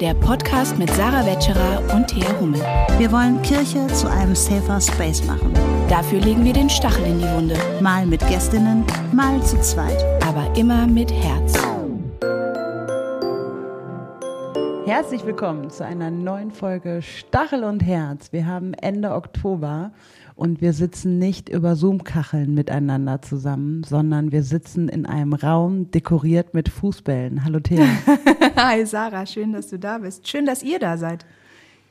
der Podcast mit Sarah Wetscherer und Thea Hummel. Wir wollen Kirche zu einem safer Space machen. Dafür legen wir den Stachel in die Wunde. Mal mit Gästinnen, mal zu zweit. Aber immer mit Herz. Herzlich willkommen zu einer neuen Folge Stachel und Herz. Wir haben Ende Oktober und wir sitzen nicht über Zoom-Kacheln miteinander zusammen, sondern wir sitzen in einem Raum dekoriert mit Fußbällen. Hallo Thea. Hi Sarah, schön, dass du da bist. Schön, dass ihr da seid.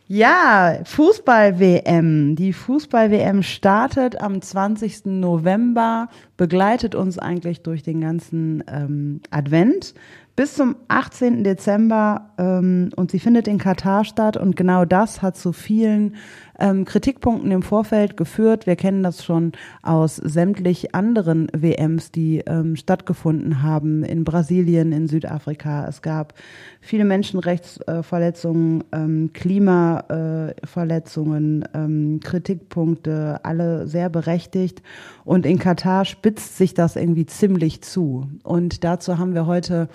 Ja, Fußball-WM. Die Fußball-WM startet am 20. November, begleitet uns eigentlich durch den ganzen ähm, Advent bis zum 18. Dezember ähm, und sie findet in Katar statt und genau das hat zu vielen ähm, Kritikpunkten im Vorfeld geführt. Wir kennen das schon aus sämtlich anderen WMs, die ähm, stattgefunden haben in Brasilien, in Südafrika. Es gab viele Menschenrechtsverletzungen, ähm, Klimaverletzungen, ähm, Kritikpunkte, alle sehr berechtigt. Und in Katar spitzt sich das irgendwie ziemlich zu. Und dazu haben wir heute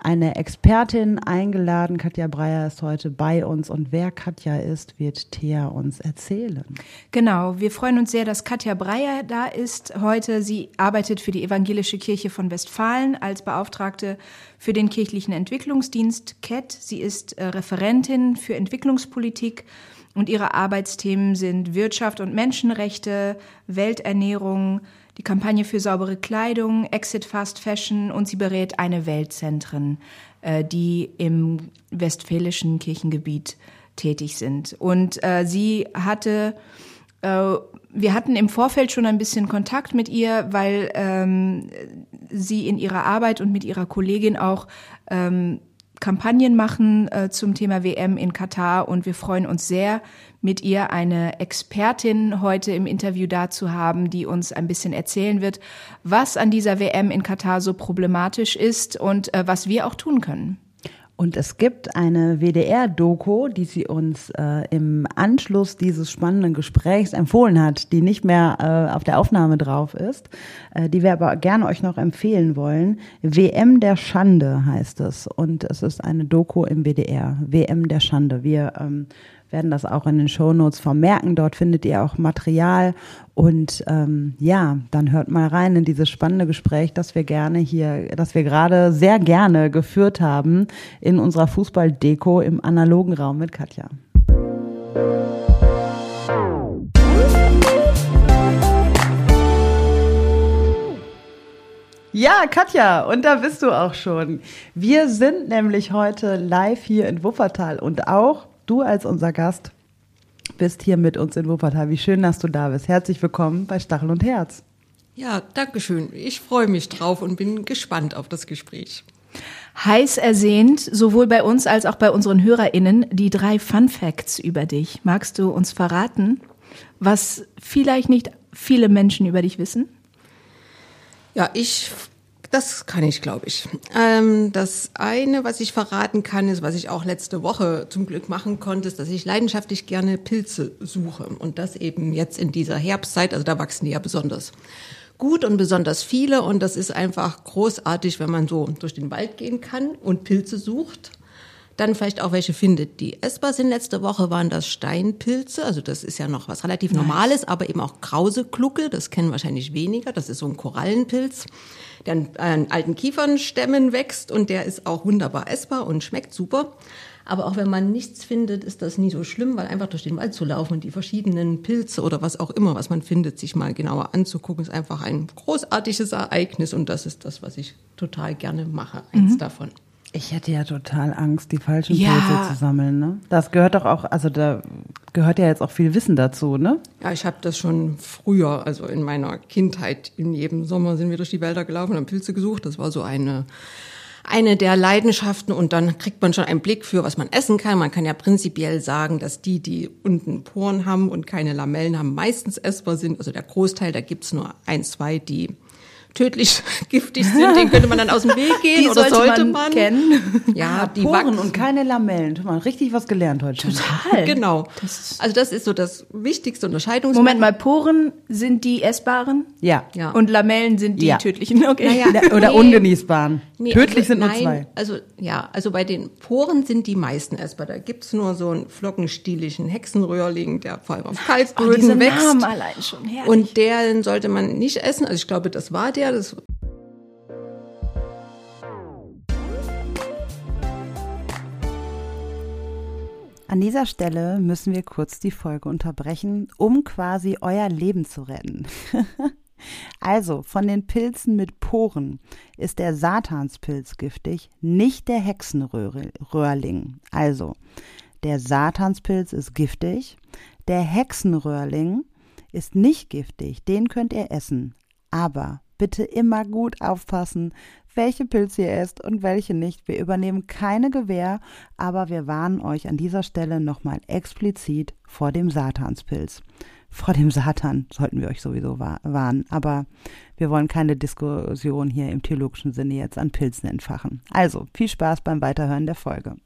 eine Expertin eingeladen. Katja Breyer ist heute bei uns und wer Katja ist, wird Thea uns erzählen. Genau, wir freuen uns sehr, dass Katja Breyer da ist heute. Sie arbeitet für die Evangelische Kirche von Westfalen als Beauftragte für den kirchlichen Entwicklungsdienst KET. Sie ist äh, Referentin für Entwicklungspolitik und ihre Arbeitsthemen sind Wirtschaft und Menschenrechte, Welternährung, die Kampagne für saubere Kleidung, Exit Fast Fashion und sie berät eine Weltzentren, äh, die im westfälischen Kirchengebiet tätig sind. Und äh, sie hatte, äh, wir hatten im Vorfeld schon ein bisschen Kontakt mit ihr, weil ähm, sie in ihrer Arbeit und mit ihrer Kollegin auch ähm, Kampagnen machen äh, zum Thema WM in Katar und wir freuen uns sehr, mit ihr eine Expertin heute im Interview dazu haben, die uns ein bisschen erzählen wird, was an dieser WM in Katar so problematisch ist und äh, was wir auch tun können. Und es gibt eine WDR-Doku, die sie uns äh, im Anschluss dieses spannenden Gesprächs empfohlen hat, die nicht mehr äh, auf der Aufnahme drauf ist, äh, die wir aber gerne euch noch empfehlen wollen. WM der Schande heißt es. Und es ist eine Doku im WDR. WM der Schande. Wir ähm, werden das auch in den Shownotes vermerken. Dort findet ihr auch Material. Und ähm, ja, dann hört mal rein in dieses spannende Gespräch, das wir gerne hier, das wir gerade sehr gerne geführt haben in unserer Fußballdeko im analogen Raum mit Katja. Ja, Katja, und da bist du auch schon. Wir sind nämlich heute live hier in Wuppertal und auch du als unser Gast bist hier mit uns in Wuppertal. Wie schön, dass du da bist. Herzlich willkommen bei Stachel und Herz. Ja, danke schön. Ich freue mich drauf und bin gespannt auf das Gespräch. Heiß ersehnt, sowohl bei uns als auch bei unseren HörerInnen, die drei Fun Facts über dich. Magst du uns verraten, was vielleicht nicht viele Menschen über dich wissen? Ja, ich das kann ich, glaube ich. Ähm, das eine, was ich verraten kann, ist, was ich auch letzte Woche zum Glück machen konnte, ist, dass ich leidenschaftlich gerne Pilze suche. Und das eben jetzt in dieser Herbstzeit, also da wachsen die ja besonders gut und besonders viele. Und das ist einfach großartig, wenn man so durch den Wald gehen kann und Pilze sucht. Dann vielleicht auch welche findet, die essbar sind. Letzte Woche waren das Steinpilze, also das ist ja noch was relativ nice. Normales, aber eben auch Krauseklucke, das kennen wahrscheinlich weniger. Das ist so ein Korallenpilz der an, an alten Kiefernstämmen wächst und der ist auch wunderbar essbar und schmeckt super. Aber auch wenn man nichts findet, ist das nie so schlimm, weil einfach durch den Wald zu laufen und die verschiedenen Pilze oder was auch immer, was man findet, sich mal genauer anzugucken, ist einfach ein großartiges Ereignis und das ist das, was ich total gerne mache, eins mhm. davon. Ich hätte ja total Angst, die falschen ja. Pilze zu sammeln. Ne? Das gehört doch auch, also da gehört ja jetzt auch viel Wissen dazu, ne? Ja, ich habe das schon früher, also in meiner Kindheit, in jedem Sommer sind wir durch die Wälder gelaufen und haben Pilze gesucht. Das war so eine eine der Leidenschaften und dann kriegt man schon einen Blick für, was man essen kann. Man kann ja prinzipiell sagen, dass die, die unten Poren haben und keine Lamellen haben, meistens essbar sind. Also der Großteil, da gibt's nur ein, zwei, die tödlich giftig sind, den könnte man dann aus dem Weg gehen Die oder sollte sollte man man, kennen. Ja, die Poren wachsen. und keine Lamellen. Guck mal, richtig was gelernt heute. Total. Genau. also das ist so das wichtigste Unterscheidungsmerkmal. Moment mal, Poren sind die essbaren Ja. Ja. und Lamellen sind die Ja. tödlichen. Okay. Naja. Oder Nee. ungenießbaren. Nee, Tödlich also sind nur nein, zwei. Also ja, also bei den Poren sind die meisten essbar. Da gibt's nur so einen flockenstieligen Hexenröhrling, der vor allem auf Oh, Kalkböden wächst. Namen allein schon. Herrlich. Und den sollte man nicht essen. Also ich glaube, das war der. Das An dieser Stelle müssen wir kurz die Folge unterbrechen, um quasi euer Leben zu retten. also, von den Pilzen mit Poren ist der Satanspilz giftig, nicht der Hexenröhrling. Also, der Satanspilz ist giftig, der Hexenröhrling ist nicht giftig, den könnt ihr essen. Aber bitte immer gut aufpassen, welche Pilze ihr esst und welche nicht. Wir übernehmen keine Gewähr, aber wir warnen euch an dieser Stelle nochmal explizit vor dem Satanspilz. Vor dem Satan sollten wir euch sowieso wa- warnen, aber wir wollen keine Diskussion hier im theologischen Sinne jetzt an Pilzen entfachen. Also viel Spaß beim Weiterhören der Folge.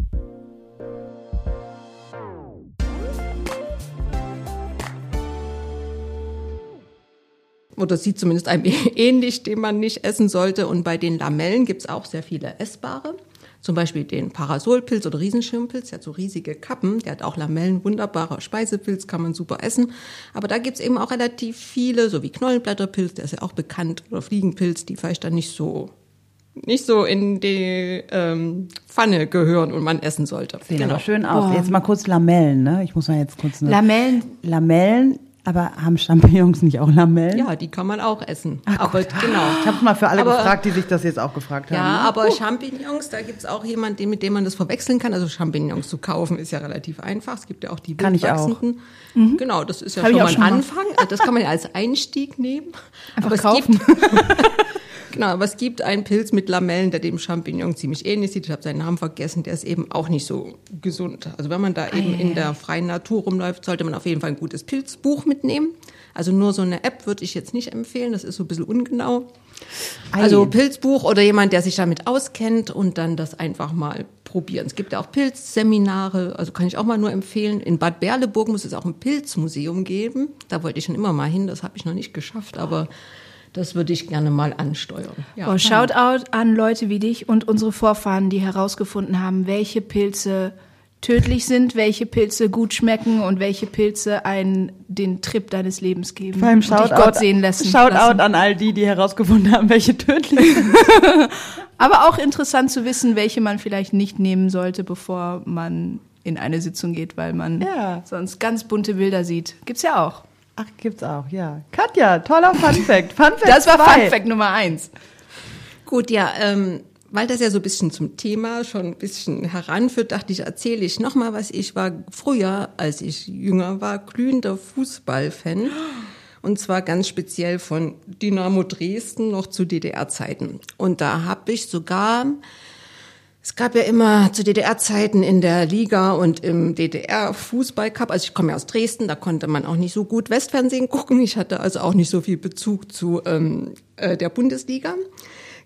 Oder sieht zumindest einem ähnlich, den man nicht essen sollte. Und bei den Lamellen gibt's auch sehr viele essbare. Zum Beispiel den Parasolpilz oder Riesenschirmpilz, der hat so riesige Kappen, der hat auch Lamellen, wunderbarer Speisepilz, kann man super essen. Aber da gibt's eben auch relativ viele, so wie Knollenblätterpilz, der ist ja auch bekannt, oder Fliegenpilz, die vielleicht dann nicht so nicht so in die ähm, Pfanne gehören und man essen sollte. Sehen aber schön aus. Jetzt mal kurz Lamellen, ne? Ich muss mal jetzt kurz. Ne? Lamellen. Lamellen, aber haben Champignons nicht auch Lamellen? Ja, die kann man auch essen. aber genau. Ich habe mal für alle Aber- gefragt, die sich das jetzt auch gefragt haben. Ja, ne? aber Champignons, da gibt's auch jemanden, mit dem man das verwechseln kann. Also Champignons zu kaufen ist ja relativ einfach. Es gibt ja auch die Kann ich auch. wildwachsenden. Genau, das ist ja Hab schon mal auch ein. Anfang. Also Das kann man ja als Einstieg nehmen. Einfach aber es kaufen. Genau, aber es gibt einen Pilz mit Lamellen, der dem Champignon ziemlich ähnlich sieht. Ich habe seinen Namen vergessen. Der ist eben auch nicht so gesund. Also wenn man da eben in der freien Natur rumläuft, sollte man auf jeden Fall ein gutes Pilzbuch mitnehmen. Also nur so eine App würde ich jetzt nicht empfehlen. Das ist so ein bisschen ungenau. Also Pilzbuch oder jemand, der sich damit auskennt und dann das einfach mal probieren. Es gibt ja auch Pilzseminare, also kann ich auch mal nur empfehlen. In Bad Berleburg muss es auch ein Pilzmuseum geben. Da wollte ich schon immer mal hin, das habe ich noch nicht geschafft, aber das würde ich gerne mal ansteuern. Ja. Oh, Shoutout an Leute wie dich und unsere Vorfahren, die herausgefunden haben, welche Pilze tödlich sind, welche Pilze gut schmecken und welche Pilze einen den Trip deines Lebens geben Beim und dich Shoutout, Gott sehen lassen. Shoutout lassen. an all die, die herausgefunden haben, welche tödlich sind. Aber auch interessant zu wissen, welche man vielleicht nicht nehmen sollte, bevor man in eine Sitzung geht, weil man Ja. sonst ganz bunte Bilder sieht. Gibt's ja auch. Ach, gibt's auch, ja. Katja, toller Fun Fact. Fun Fact Das war zwei. Fun Fact Nummer eins. Gut, ja, ähm, weil das ja so ein bisschen zum Thema schon ein bisschen heranführt, dachte ich, erzähle ich noch mal was. Ich war früher, als ich jünger war, glühender Fußballfan. Und zwar ganz speziell von Dynamo Dresden noch zu DDR-Zeiten. Und da habe ich sogar, es gab ja immer zu DDR-Zeiten in der Liga und im DDR-Fußballcup, also ich komme ja aus Dresden, da konnte man auch nicht so gut Westfernsehen gucken. Ich hatte also auch nicht so viel Bezug zu ähm, äh, der Bundesliga.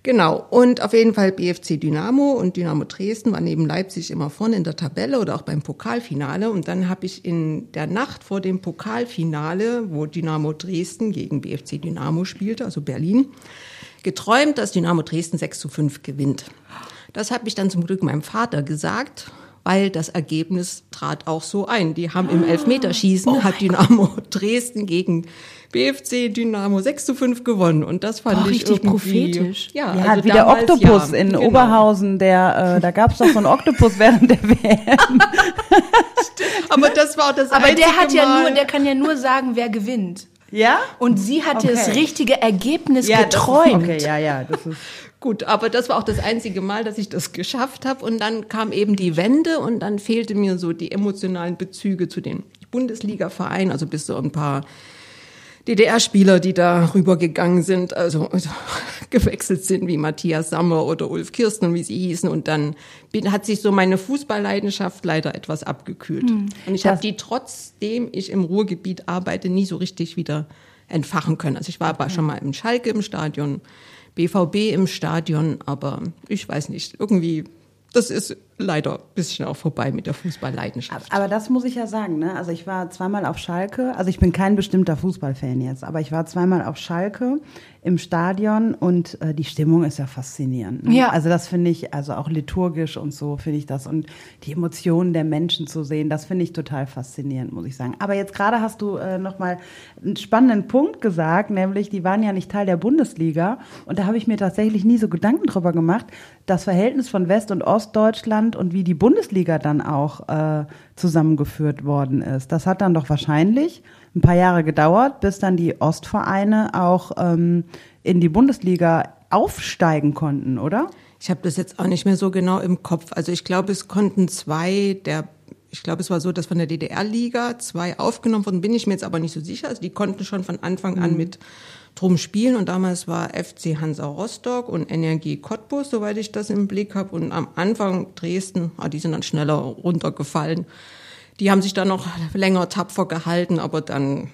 Genau, und auf jeden Fall BFC Dynamo und Dynamo Dresden war neben Leipzig immer vorne in der Tabelle oder auch beim Pokalfinale. Und dann habe ich in der Nacht vor dem Pokalfinale, wo Dynamo Dresden gegen BFC Dynamo spielte, also Berlin, geträumt, dass Dynamo Dresden 6 zu 5 gewinnt. Das habe ich dann zum Glück meinem Vater gesagt, weil das Ergebnis trat auch so ein. Die haben im Elfmeterschießen, hat Dynamo Dresden gegen BFC Dynamo 6 zu 5 gewonnen. Und das fand Boah, ich richtig prophetisch. Ja, Ja, also wie der Oktopus ja, in genau. Oberhausen, der, äh, da gab's doch so einen Oktopus während der WM. Aber das war das Aber der hat ja Mal. nur, der kann ja nur sagen, wer gewinnt. Ja? Und sie hatte Okay. das richtige Ergebnis ja, das geträumt. Ist, okay, ja, ja, das ist. Gut, aber das war auch das einzige Mal, dass ich das geschafft habe. Und dann kam eben die Wende und dann fehlte mir so die emotionalen Bezüge zu den Bundesliga-Vereinen, also bis so ein paar DDR-Spieler, die da rübergegangen sind, also, also gewechselt sind, wie Matthias Sammer oder Ulf Kirsten, wie sie hießen. Und dann bin, hat sich so meine Fußballleidenschaft leider etwas abgekühlt. Und ich habe die, trotzdem ich im Ruhrgebiet arbeite, nie so richtig wieder entfachen können. Also ich war aber schon mal im Schalke im Stadion, BVB im Stadion, aber ich weiß nicht, irgendwie, das ist leider ein bisschen auch vorbei mit der Fußballleidenschaft. Aber das muss ich ja sagen, ne? Also ich war zweimal auf Schalke, also ich bin kein bestimmter Fußballfan jetzt, aber ich war zweimal auf Schalke im Stadion und äh, die Stimmung ist ja faszinierend. Ne? Ja. Also das finde ich, also auch liturgisch und so finde ich das und die Emotionen der Menschen zu sehen, das finde ich total faszinierend, muss ich sagen. Aber jetzt gerade hast du äh, nochmal einen spannenden Punkt gesagt, nämlich die waren ja nicht Teil der Bundesliga und da habe ich mir tatsächlich nie so Gedanken drüber gemacht, das Verhältnis von West- und Ostdeutschland und wie die Bundesliga dann auch äh, zusammengeführt worden ist. Das hat dann doch wahrscheinlich ein paar Jahre gedauert, bis dann die Ostvereine auch ähm, in die Bundesliga aufsteigen konnten, oder? Ich habe das jetzt auch nicht mehr so genau im Kopf. Also ich glaube, es konnten zwei der, ich glaube, es war so, dass von der DDR-Liga zwei aufgenommen wurden, bin ich mir jetzt aber nicht so sicher. Also die konnten schon von Anfang an mit drum spielen und damals war FC Hansa Rostock und Energie Cottbus, soweit ich das im Blick habe. Und am Anfang Dresden, ah, die sind dann schneller runtergefallen. Die haben sich dann noch länger tapfer gehalten, aber dann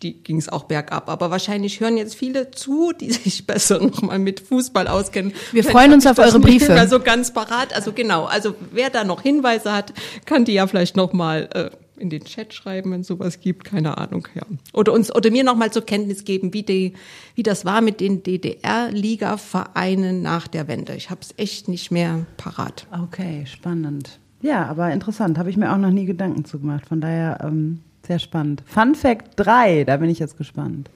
ging es auch bergab. Aber wahrscheinlich hören jetzt viele zu, die sich besser nochmal mit Fußball auskennen. Wir freuen uns auf eure nicht Briefe. mehr so ganz parat. Also genau, also wer da noch Hinweise hat, kann die ja vielleicht nochmal äh, in den Chat schreiben, wenn es sowas gibt, keine Ahnung, ja. Oder uns oder mir nochmal zur Kenntnis geben, wie die, wie das war mit den DDR-Liga-Vereinen nach der Wende. Ich habe es echt nicht mehr parat. Okay, spannend. Ja, aber interessant. Habe ich mir auch noch nie Gedanken zu gemacht. Von daher ähm, sehr spannend. Fun Fact 3, da bin ich jetzt gespannt.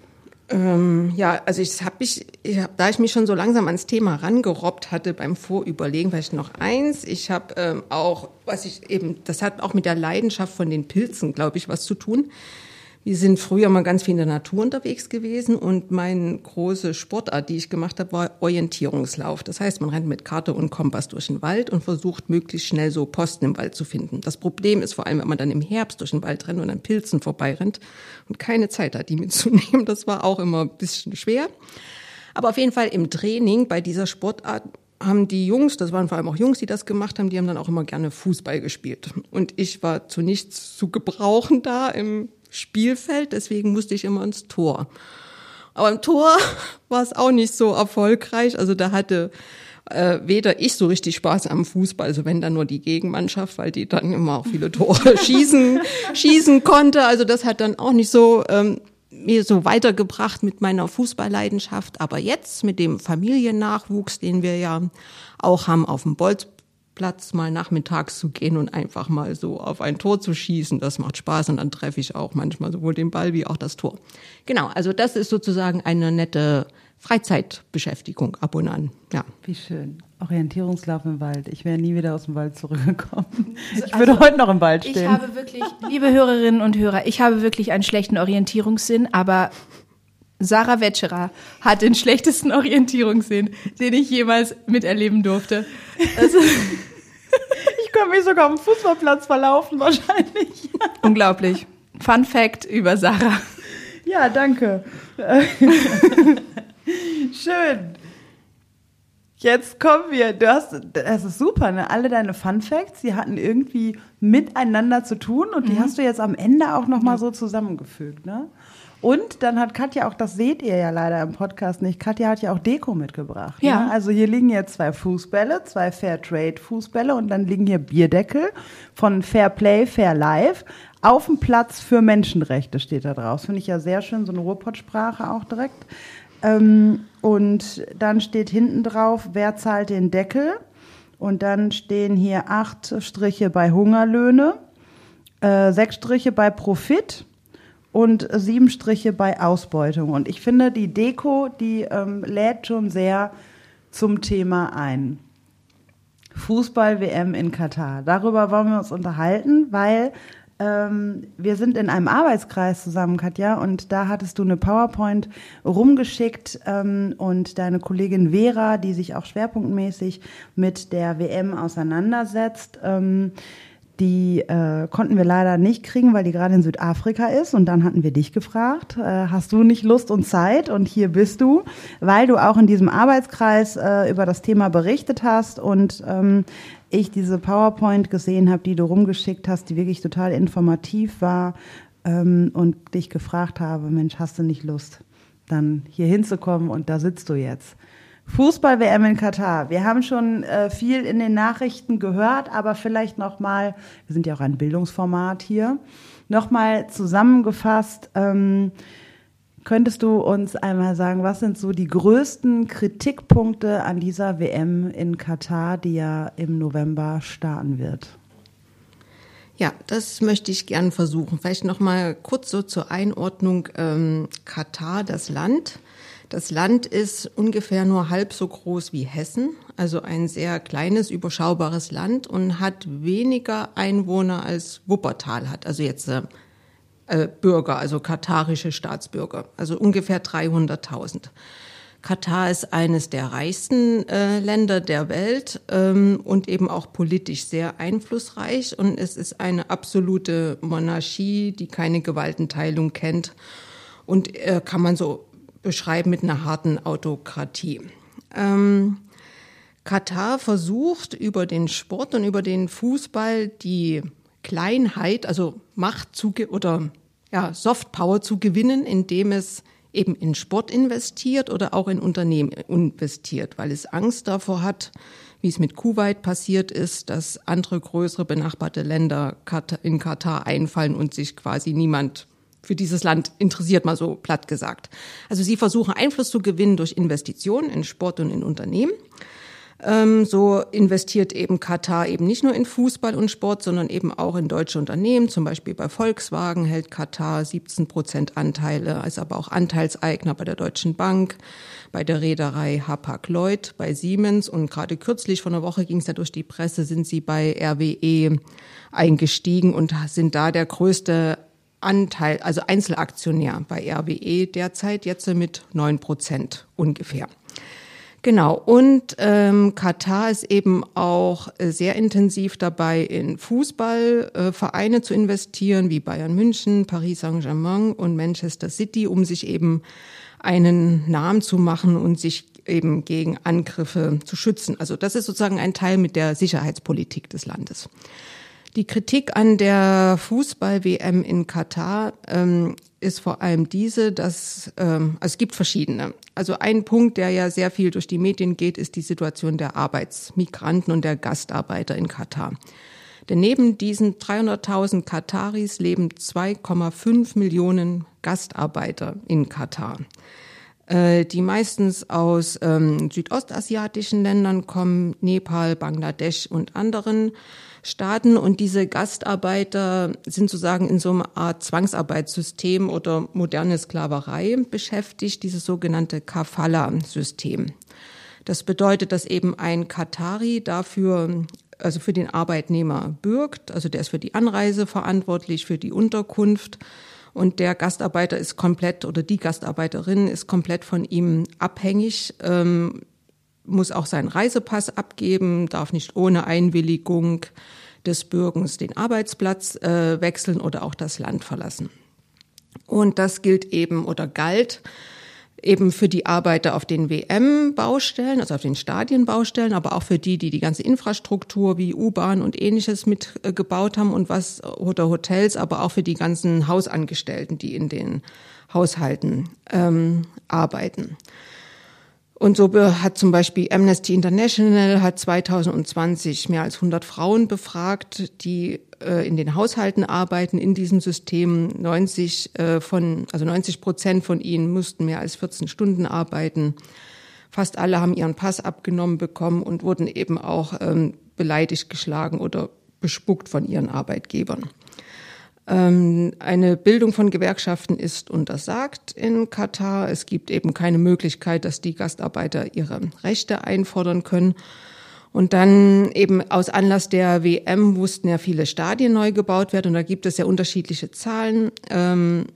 Ähm, ja, also ich habe mich, ich hab, da ich mich schon so langsam ans Thema rangerobbt hatte beim Vorüberlegen, vielleicht noch eins. Ich habe ähm, auch, was ich eben, das hat auch mit der Leidenschaft von den Pilzen, glaube ich, was zu tun. Wir sind früher mal ganz viel in der Natur unterwegs gewesen und meine große Sportart, die ich gemacht habe, war Orientierungslauf. Das heißt, man rennt mit Karte und Kompass durch den Wald und versucht möglichst schnell so Posten im Wald zu finden. Das Problem ist vor allem, wenn man dann im Herbst durch den Wald rennt und an Pilzen vorbeirennt und keine Zeit hat, die mitzunehmen. Das war auch immer ein bisschen schwer. Aber auf jeden Fall im Training bei dieser Sportart haben die Jungs, das waren vor allem auch Jungs, die das gemacht haben, die haben dann auch immer gerne Fußball gespielt. Und ich war zu nichts zu gebrauchen da im Spielfeld, deswegen musste ich immer ins Tor. Aber im Tor war es auch nicht so erfolgreich. Also da hatte äh, weder ich so richtig Spaß am Fußball, also wenn dann nur die Gegenmannschaft, weil die dann immer auch viele Tore schießen, schießen konnte. Also das hat dann auch nicht so ähm, mir so weitergebracht mit meiner Fußballleidenschaft. Aber jetzt mit dem Familiennachwuchs, den wir ja auch haben auf dem Bolzplatz mal nachmittags zu gehen und einfach mal so auf ein Tor zu schießen, das macht Spaß und dann treffe ich auch manchmal sowohl den Ball wie auch das Tor. Genau, also das ist sozusagen eine nette Freizeitbeschäftigung ab und an. Ja. Wie schön. Orientierungslauf im Wald. Ich wäre nie wieder aus dem Wald zurückgekommen. Ich würde heute noch im Wald Ich stehen. habe wirklich, liebe Hörerinnen und Hörer, ich habe wirklich einen schlechten Orientierungssinn, aber Sarah Wetscherer hat den schlechtesten Orientierungssinn, den ich jemals miterleben durfte. Also, ich könnte mich sogar am Fußballplatz verlaufen, wahrscheinlich. unglaublich. Fun Fact über Sarah. Ja, danke. Schön. Jetzt kommen wir. Du hast, das ist super, ne? Alle deine Fun Facts, die hatten irgendwie miteinander zu tun und die hast du jetzt am Ende auch nochmal so zusammengefügt, ne? Und dann hat Katja auch, das seht ihr ja leider im Podcast nicht, Katja hat ja auch Deko mitgebracht. Ja. Ne? Also hier liegen jetzt zwei Fußbälle, zwei Fair Trade Fußbälle und dann liegen hier Bierdeckel von Fair Play, Fair Life. Auf dem Platz für Menschenrechte steht da draus. Finde ich ja sehr schön, so eine Ruhrpott-Sprache auch direkt. Ähm, und dann steht hinten drauf, wer zahlt den Deckel? Und dann stehen hier acht Striche bei Hungerlöhne, äh, sechs Striche bei Profit und sieben Striche bei Ausbeutung. Und ich finde, die Deko, die ähm, lädt schon sehr zum Thema ein. Fußball-WM in Katar. Darüber wollen wir uns unterhalten, weil ähm, wir sind in einem Arbeitskreis zusammen, Katja, und da hattest du eine PowerPoint rumgeschickt ähm, und deine Kollegin Vera, die sich auch schwerpunktmäßig mit der WM auseinandersetzt, ähm, die äh, konnten wir leider nicht kriegen, weil die gerade in Südafrika ist. Und dann hatten wir dich gefragt, äh, hast du nicht Lust und Zeit? Und hier bist du, weil du auch in diesem Arbeitskreis äh, über das Thema berichtet hast und ähm, ich diese PowerPoint gesehen habe, die du rumgeschickt hast, die wirklich total informativ war ähm, und dich gefragt habe, Mensch, hast du nicht Lust, dann hier hinzukommen und da sitzt du jetzt. Fußball-WM in Katar. Wir haben schon äh, viel in den Nachrichten gehört, aber vielleicht noch mal, wir sind ja auch ein Bildungsformat hier, noch mal zusammengefasst. Ähm, könntest du uns einmal sagen, was sind so die größten Kritikpunkte an dieser WM in Katar, die ja im November starten wird? Ja, das möchte ich gern versuchen. Vielleicht noch mal kurz so zur Einordnung ähm, Katar, das Land. Das Land ist ungefähr nur halb so groß wie Hessen, also ein sehr kleines, überschaubares Land und hat weniger Einwohner als Wuppertal hat, also jetzt äh, äh Bürger, also katarische Staatsbürger, also ungefähr 300.000. Katar ist eines der reichsten äh, Länder der Welt ähm, und eben auch politisch sehr einflussreich. Und es ist eine absolute Monarchie, die keine Gewaltenteilung kennt. Und äh, kann man so beschreiben mit einer harten Autokratie. Ähm, Katar versucht über den Sport und über den Fußball die Kleinheit, also Macht zu oder ja, Softpower zu gewinnen, indem es eben in Sport investiert oder auch in Unternehmen investiert, weil es Angst davor hat, wie es mit Kuwait passiert ist, dass andere größere benachbarte Länder in Katar einfallen und sich quasi niemand für dieses Land interessiert, mal so platt gesagt. Also sie versuchen Einfluss zu gewinnen durch Investitionen in Sport und in Unternehmen. Ähm, so investiert eben Katar eben nicht nur in Fußball und Sport, sondern eben auch in deutsche Unternehmen. Zum Beispiel bei Volkswagen hält Katar 17 Prozent Anteile, ist aber auch Anteilseigner bei der Deutschen Bank, bei der Reederei Hapag-Lloyd, bei Siemens und gerade kürzlich von der Woche ging es ja durch die Presse, sind sie bei RWE eingestiegen und sind da der größte Anteil, also Einzelaktionär bei RWE derzeit jetzt mit neun Prozent ungefähr. Genau, und ähm, Katar ist eben auch sehr intensiv dabei, in Fußballvereine äh, zu investieren, wie Bayern München, Paris Saint-Germain und Manchester City, um sich eben einen Namen zu machen und sich eben gegen Angriffe zu schützen. Also das ist sozusagen ein Teil mit der Sicherheitspolitik des Landes. Die Kritik an der Fußball-WM in Katar ähm, ist vor allem diese, dass ähm, also es gibt verschiedene. Also ein Punkt, der ja sehr viel durch die Medien geht, ist die Situation der Arbeitsmigranten und der Gastarbeiter in Katar. Denn neben diesen 300.000 Kataris leben 2,5 Millionen Gastarbeiter in Katar äh, die meistens aus ähm, südostasiatischen Ländern kommen, Nepal, Bangladesch und anderen. Staaten und diese Gastarbeiter sind sozusagen in so einer Art Zwangsarbeitssystem oder moderne Sklaverei beschäftigt, dieses sogenannte Kafala-System. Das bedeutet, dass eben ein Katari dafür, also für den Arbeitnehmer bürgt, also der ist für die Anreise verantwortlich, für die Unterkunft und der Gastarbeiter ist komplett oder die Gastarbeiterin ist komplett von ihm abhängig. Ähm, muss auch seinen Reisepass abgeben, darf nicht ohne Einwilligung des Bürgers den Arbeitsplatz äh, wechseln oder auch das Land verlassen. Und das gilt eben oder galt eben für die Arbeiter auf den WM-Baustellen, also auf den Stadienbaustellen, aber auch für die, die die ganze Infrastruktur wie U-Bahn und ähnliches mitgebaut äh, haben und was oder Hotels, aber auch für die ganzen Hausangestellten, die in den Haushalten ähm, arbeiten. Und so hat zum Beispiel Amnesty International hat 2020 mehr als 100 Frauen befragt, die äh, in den Haushalten arbeiten in diesem System. 90 äh, von, also 90 Prozent von ihnen mussten mehr als 14 Stunden arbeiten. Fast alle haben ihren Pass abgenommen bekommen und wurden eben auch ähm, beleidigt, geschlagen oder bespuckt von ihren Arbeitgebern. Ähm, eine Bildung von Gewerkschaften ist untersagt in Katar. Es gibt eben keine Möglichkeit, dass die Gastarbeiter ihre Rechte einfordern können. Und dann eben aus Anlass der WM mussten ja viele Stadien neu gebaut werden und da gibt es ja unterschiedliche Zahlen. Ähm,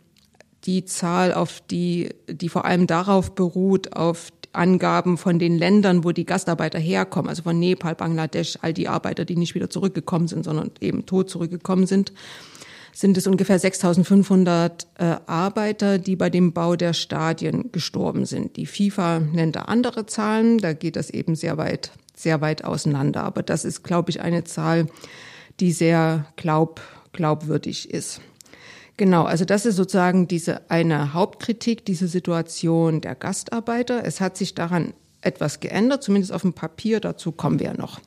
die Zahl, auf die, die vor allem darauf beruht, auf Angaben von den Ländern, wo die Gastarbeiter herkommen, also von Nepal, Bangladesch, all die Arbeiter, die nicht wieder zurückgekommen sind, sondern eben tot zurückgekommen sind sind es ungefähr 6.500 äh, Arbeiter, die bei dem Bau der Stadien gestorben sind. Die FIFA nennt da andere Zahlen, da geht das eben sehr weit, sehr weit auseinander. Aber das ist, glaube ich, eine Zahl, die sehr glaub, glaubwürdig ist. Genau, also das ist sozusagen diese eine Hauptkritik, diese Situation der Gastarbeiter. Es hat sich daran etwas geändert, zumindest auf dem Papier. Dazu kommen wir noch.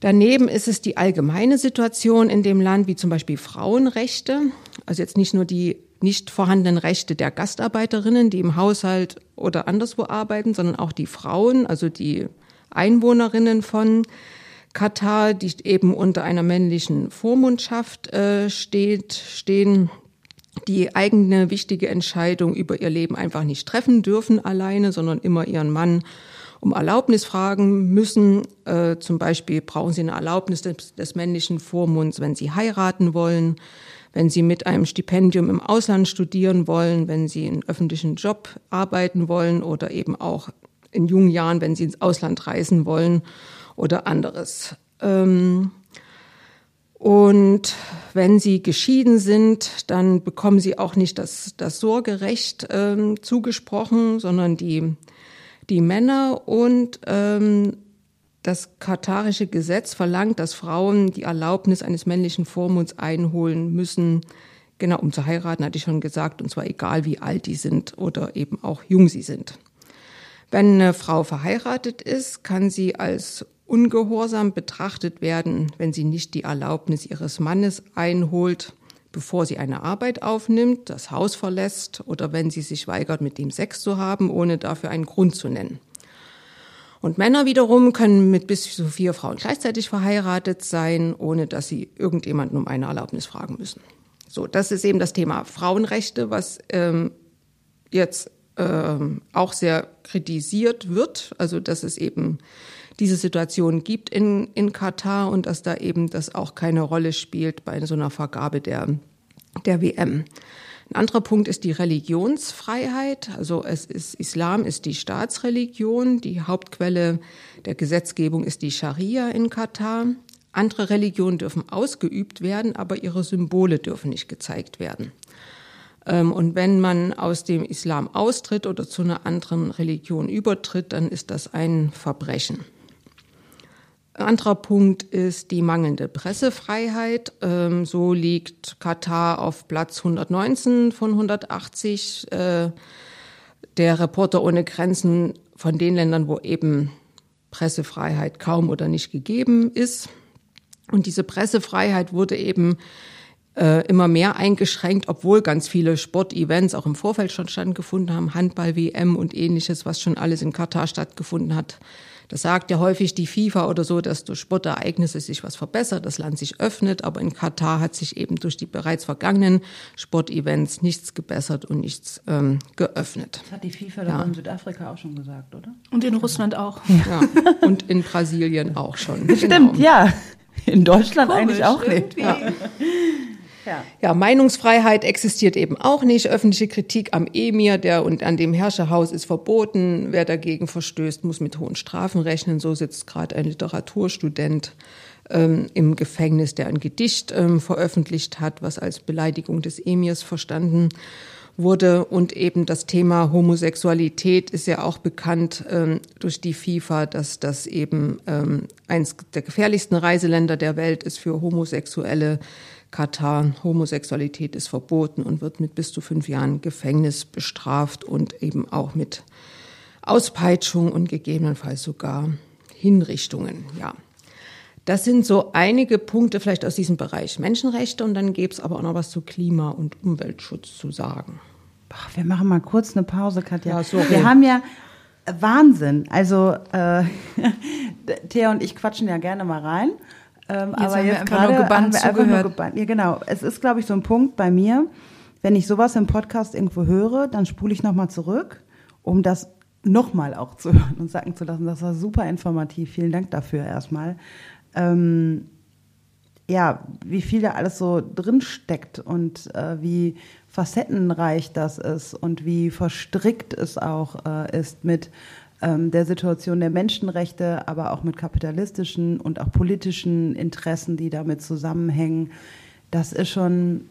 Daneben ist es die allgemeine Situation in dem Land, wie zum Beispiel Frauenrechte. Also jetzt nicht nur die nicht vorhandenen Rechte der Gastarbeiterinnen, die im Haushalt oder anderswo arbeiten, sondern auch die Frauen, also die Einwohnerinnen von Katar, die eben unter einer männlichen Vormundschaft äh, steht, stehen, die eigene wichtige Entscheidung über ihr Leben einfach nicht treffen dürfen alleine, sondern immer ihren Mann um Erlaubnis fragen müssen. Äh, zum Beispiel brauchen sie eine Erlaubnis des, des männlichen Vormunds, wenn sie heiraten wollen, wenn sie mit einem Stipendium im Ausland studieren wollen, wenn sie in öffentlichen Job arbeiten wollen oder eben auch in jungen Jahren, wenn sie ins Ausland reisen wollen oder anderes. Ähm, und wenn sie geschieden sind, dann bekommen sie auch nicht das, das Sorgerecht ähm, zugesprochen, sondern die die Männer und ähm, das katarische Gesetz verlangt, dass Frauen die Erlaubnis eines männlichen Vormunds einholen müssen, genau um zu heiraten, hatte ich schon gesagt, und zwar egal wie alt die sind oder eben auch jung sie sind. Wenn eine Frau verheiratet ist, kann sie als ungehorsam betrachtet werden, wenn sie nicht die Erlaubnis ihres Mannes einholt bevor sie eine Arbeit aufnimmt, das Haus verlässt oder wenn sie sich weigert, mit ihm Sex zu haben, ohne dafür einen Grund zu nennen. Und Männer wiederum können mit bis zu vier Frauen gleichzeitig verheiratet sein, ohne dass sie irgendjemanden um eine Erlaubnis fragen müssen. So, das ist eben das Thema Frauenrechte, was ähm, jetzt ähm, auch sehr kritisiert wird. Also, dass es eben diese Situation gibt in, in Katar und dass da eben das auch keine Rolle spielt bei so einer Vergabe der, der WM. Ein anderer Punkt ist die Religionsfreiheit. Also es ist, Islam ist die Staatsreligion. Die Hauptquelle der Gesetzgebung ist die Scharia in Katar. Andere Religionen dürfen ausgeübt werden, aber ihre Symbole dürfen nicht gezeigt werden. Ähm, und wenn man aus dem Islam austritt oder zu einer anderen Religion übertritt, dann ist das ein Verbrechen. Ein anderer Punkt ist die mangelnde Pressefreiheit. Ähm, so liegt Katar auf Platz 119 von 180 äh, der Reporter ohne Grenzen von den Ländern, wo eben Pressefreiheit kaum oder nicht gegeben ist. Und diese Pressefreiheit wurde eben äh, immer mehr eingeschränkt, obwohl ganz viele Sportevents auch im Vorfeld schon stattgefunden haben, Handball, WM und ähnliches, was schon alles in Katar stattgefunden hat. Das sagt ja häufig die FIFA oder so, dass durch Sportereignisse sich was verbessert, das Land sich öffnet, aber in Katar hat sich eben durch die bereits vergangenen Sportevents nichts gebessert und nichts ähm, geöffnet. Das hat die FIFA ja. in Südafrika auch schon gesagt, oder? Und in Russland auch. Ja, und in Brasilien auch schon. Stimmt, genau. ja. In Deutschland Komisch, eigentlich auch nicht. Ja. Ja. ja, Meinungsfreiheit existiert eben auch nicht. Öffentliche Kritik am Emir der und an dem Herrscherhaus ist verboten. Wer dagegen verstößt, muss mit hohen Strafen rechnen. So sitzt gerade ein Literaturstudent ähm, im Gefängnis, der ein Gedicht ähm, veröffentlicht hat, was als Beleidigung des Emirs verstanden wurde. Und eben das Thema Homosexualität ist ja auch bekannt ähm, durch die FIFA, dass das eben ähm, eines der gefährlichsten Reiseländer der Welt ist für Homosexuelle Katar. Homosexualität ist verboten und wird mit bis zu fünf Jahren Gefängnis bestraft und eben auch mit Auspeitschung und gegebenenfalls sogar Hinrichtungen. Ja. Das sind so einige Punkte vielleicht aus diesem Bereich Menschenrechte und dann gäbe es aber auch noch was zu Klima- und Umweltschutz zu sagen. Boah, wir machen mal kurz eine Pause, Katja. Ja, sorry. Wir haben ja Wahnsinn. Also äh, Thea und ich quatschen ja gerne mal rein. Ähm, jetzt aber jetzt gerade nur gebannt haben wir nur gebannt. Ja, genau. Es ist, glaube ich, so ein Punkt bei mir, wenn ich sowas im Podcast irgendwo höre, dann spule ich nochmal zurück, um das nochmal auch zu hören und sagen zu lassen. Das war super informativ. Vielen Dank dafür erstmal. Ähm, ja, wie viel da alles so drin steckt und äh, wie facettenreich das ist und wie verstrickt es auch äh, ist mit ähm, der Situation der Menschenrechte, aber auch mit kapitalistischen und auch politischen Interessen, die damit zusammenhängen. Das ist schon,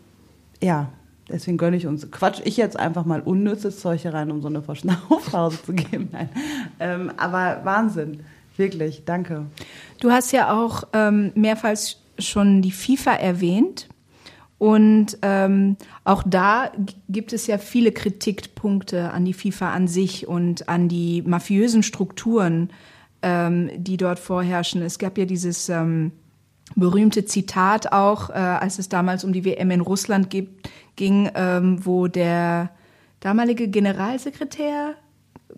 ja, deswegen gönne ich uns, quatsch ich jetzt einfach mal unnützes Zeug rein, um so eine Verschnaufpause zu geben. Nein. Ähm, aber Wahnsinn, wirklich, danke. Du hast ja auch ähm, mehrfach schon die FIFA erwähnt. Und ähm, auch da gibt es ja viele Kritikpunkte an die FIFA an sich und an die mafiösen Strukturen, ähm, die dort vorherrschen. Es gab ja dieses ähm, berühmte Zitat auch, äh, als es damals um die WM in Russland gibt, ging, ähm, wo der damalige Generalsekretär,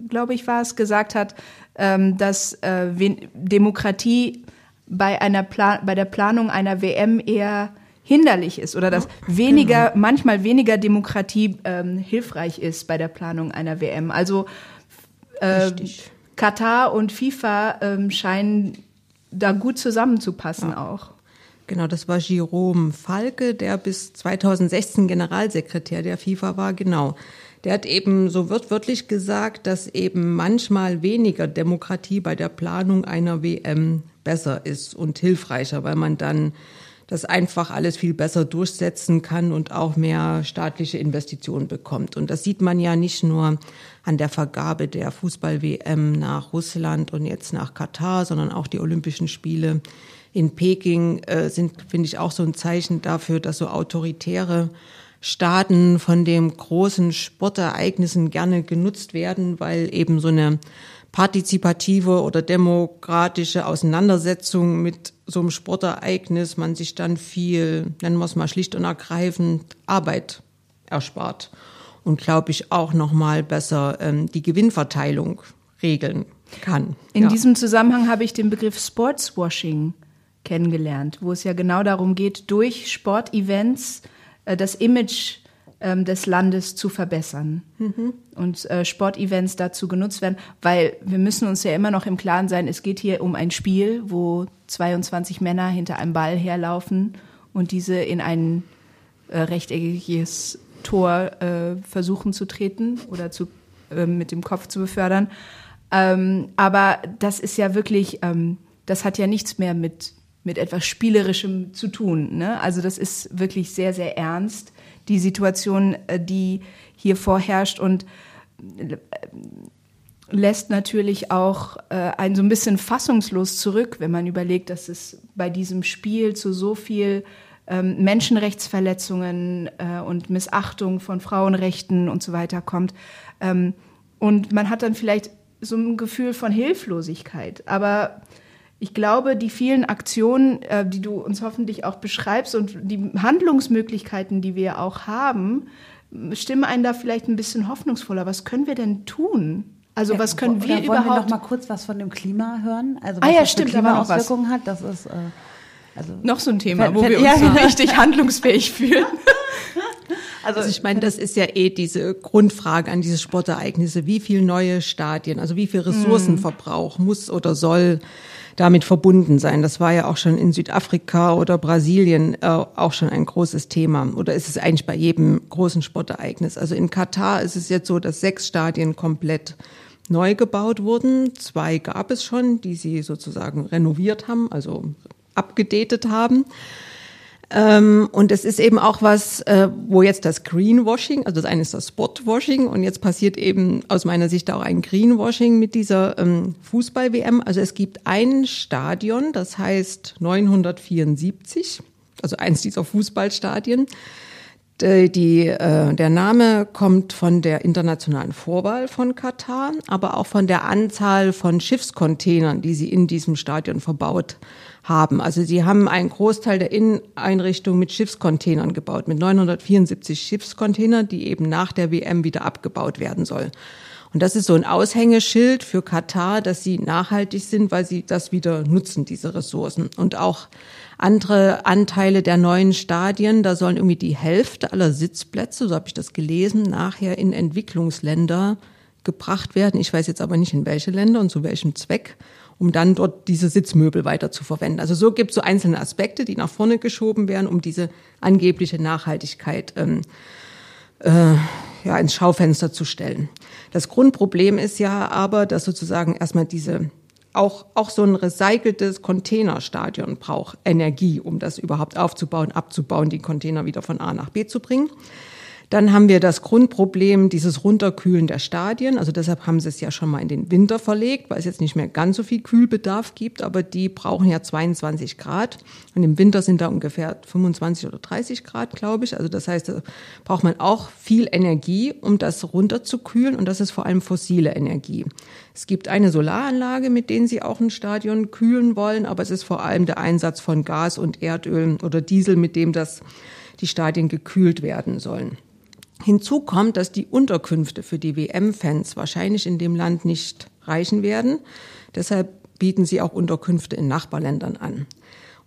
glaube ich, war es, gesagt hat, ähm, dass äh, Demokratie bei einer bei der Planung einer WM eher hinderlich ist oder dass weniger, genau. manchmal weniger Demokratie ähm, hilfreich ist bei der Planung einer WM. Also äh, Katar und FIFA ähm, scheinen da gut zusammenzupassen ja. auch. Genau, das war Jerome Falke, der bis 2016 Generalsekretär der FIFA war, genau. Der hat eben so wörtlich gesagt, dass eben manchmal weniger Demokratie bei der Planung einer WM besser ist und hilfreicher, weil man dann das einfach alles viel besser durchsetzen kann und auch mehr staatliche Investitionen bekommt. Und das sieht man ja nicht nur an der Vergabe der Fußball-WM nach Russland und jetzt nach Katar, sondern auch die Olympischen Spiele in Peking äh, sind, finde ich, auch so ein Zeichen dafür, dass so autoritäre Staaten von den großen Sportereignissen gerne genutzt werden, weil eben so eine partizipative oder demokratische Auseinandersetzung mit so einem Sportereignis man sich dann viel, nennen wir es mal schlicht und ergreifend, Arbeit erspart und glaube ich auch noch mal besser ähm, die Gewinnverteilung regeln kann. In ja. diesem Zusammenhang habe ich den Begriff Sportswashing kennengelernt, wo es ja genau darum geht, durch Sportevents äh, das Image ähm, des Landes zu verbessern mhm. und äh, Sportevents dazu genutzt werden, weil wir müssen uns ja immer noch im Klaren sein, es geht hier um ein Spiel, wo 22 Männer hinter einem Ball herlaufen und diese in ein äh, rechteckiges Tor äh, versuchen zu treten oder zu, äh, mit dem Kopf zu befördern. Ähm, aber das ist ja wirklich, ähm, das hat ja nichts mehr mit, mit etwas Spielerischem zu tun. Ne? Also das ist wirklich sehr, sehr ernst die Situation, äh, die hier vorherrscht und äh, lässt natürlich auch äh, einen so ein bisschen fassungslos zurück, wenn man überlegt, dass es bei diesem Spiel zu so viel ähm, Menschenrechtsverletzungen und Missachtung von Frauenrechten und so weiter kommt. Ähm, und man hat dann vielleicht so ein Gefühl von Hilflosigkeit. Aber ich glaube, die vielen Aktionen, äh, die du uns hoffentlich auch beschreibst und die Handlungsmöglichkeiten, die wir auch haben, stimmen einen da vielleicht ein bisschen hoffnungsvoller. Was können wir denn tun? Also ja, was können wir wollen überhaupt? Wollen wir noch mal kurz was von dem Klima hören? Also ah was ah ja, das stimmt, Klimaauswirkungen hat. Das ist äh, also noch so ein Thema, wo wir uns ja, so genau. richtig handlungsfähig fühlen. Also, also ich meine, das ist ja eh diese Grundfrage an diese Sportereignisse. Wie viel neue Stadien, also wie viel Ressourcenverbrauch mm. muss oder soll damit verbunden sein? Das war ja auch schon in Südafrika oder Brasilien äh, auch schon ein großes Thema. Oder ist es eigentlich bei jedem großen Sportereignis? Also in Katar ist es jetzt so, dass sechs Stadien komplett neu gebaut wurden. Zwei gab es schon, die sie sozusagen renoviert haben, also abgedatet haben. Ähm, und es ist eben auch was, äh, wo jetzt das Greenwashing, also das eine ist das Spotwashing und jetzt passiert eben aus meiner Sicht auch ein Greenwashing mit dieser ähm, Fußball-WM. Also es gibt ein Stadion, das heißt 974, also eins dieser Fußballstadien. Die, äh, der Name kommt von der internationalen Vorwahl von Katar, aber auch von der Anzahl von Schiffscontainern, die sie in diesem Stadion verbaut haben. Also sie haben einen Großteil der Inneneinrichtung mit Schiffscontainern gebaut, mit 974 Schiffscontainern, die eben nach der WM wieder abgebaut werden soll. Und das ist so ein Aushängeschild für Katar, dass sie nachhaltig sind, weil sie das wieder nutzen, diese Ressourcen. Und auch andere Anteile der neuen Stadien, da sollen irgendwie die Hälfte aller Sitzplätze, so habe ich das gelesen, nachher in Entwicklungsländer gebracht werden. Ich weiß jetzt aber nicht, in welche Länder und zu welchem Zweck um dann dort diese Sitzmöbel weiter zu verwenden. Also so gibt es so einzelne Aspekte, die nach vorne geschoben werden, um diese angebliche Nachhaltigkeit ähm, äh, ja, ins Schaufenster zu stellen. Das Grundproblem ist ja aber, dass sozusagen erstmal diese auch, auch so ein recyceltes Containerstadion braucht Energie, um das überhaupt aufzubauen, abzubauen, die Container wieder von A nach B zu bringen. Dann haben wir das Grundproblem, dieses Runterkühlen der Stadien. Also deshalb haben sie es ja schon mal in den Winter verlegt, weil es jetzt nicht mehr ganz so viel Kühlbedarf gibt, aber die brauchen ja 22 Grad. Und im Winter sind da ungefähr 25 oder 30 Grad, glaube ich. Also das heißt, da braucht man auch viel Energie, um das runterzukühlen. Und das ist vor allem fossile Energie. Es gibt eine Solaranlage, mit denen sie auch ein Stadion kühlen wollen, aber es ist vor allem der Einsatz von Gas und Erdöl oder Diesel, mit dem das die Stadien gekühlt werden sollen. Hinzu kommt, dass die Unterkünfte für die WM-Fans wahrscheinlich in dem Land nicht reichen werden. Deshalb bieten sie auch Unterkünfte in Nachbarländern an.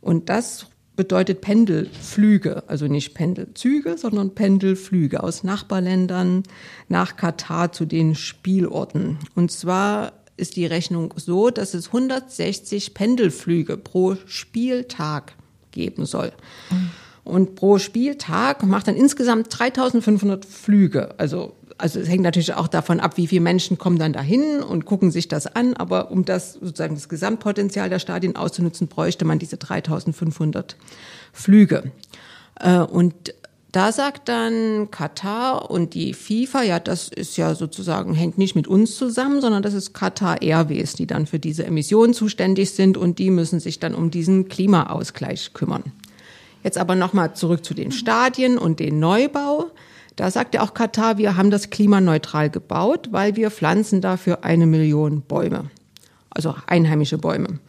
Und das bedeutet Pendelflüge, also nicht Pendelzüge, sondern Pendelflüge aus Nachbarländern nach Katar zu den Spielorten. Und zwar ist die Rechnung so, dass es 160 Pendelflüge pro Spieltag geben soll. Mhm. Und pro Spieltag macht dann insgesamt 3500 Flüge. Also, also es hängt natürlich auch davon ab, wie viele Menschen kommen dann dahin und gucken sich das an. Aber um das sozusagen das Gesamtpotenzial der Stadien auszunutzen, bräuchte man diese 3500 Flüge. Äh, und da sagt dann Katar und die FIFA, ja, das ist ja sozusagen, hängt nicht mit uns zusammen, sondern das ist Katar Airways, die dann für diese Emissionen zuständig sind und die müssen sich dann um diesen Klimaausgleich kümmern. Jetzt aber nochmal zurück zu den Stadien und den Neubau. Da sagt ja auch Katar, wir haben das klimaneutral gebaut, weil wir pflanzen dafür eine Million Bäume. Also einheimische Bäume.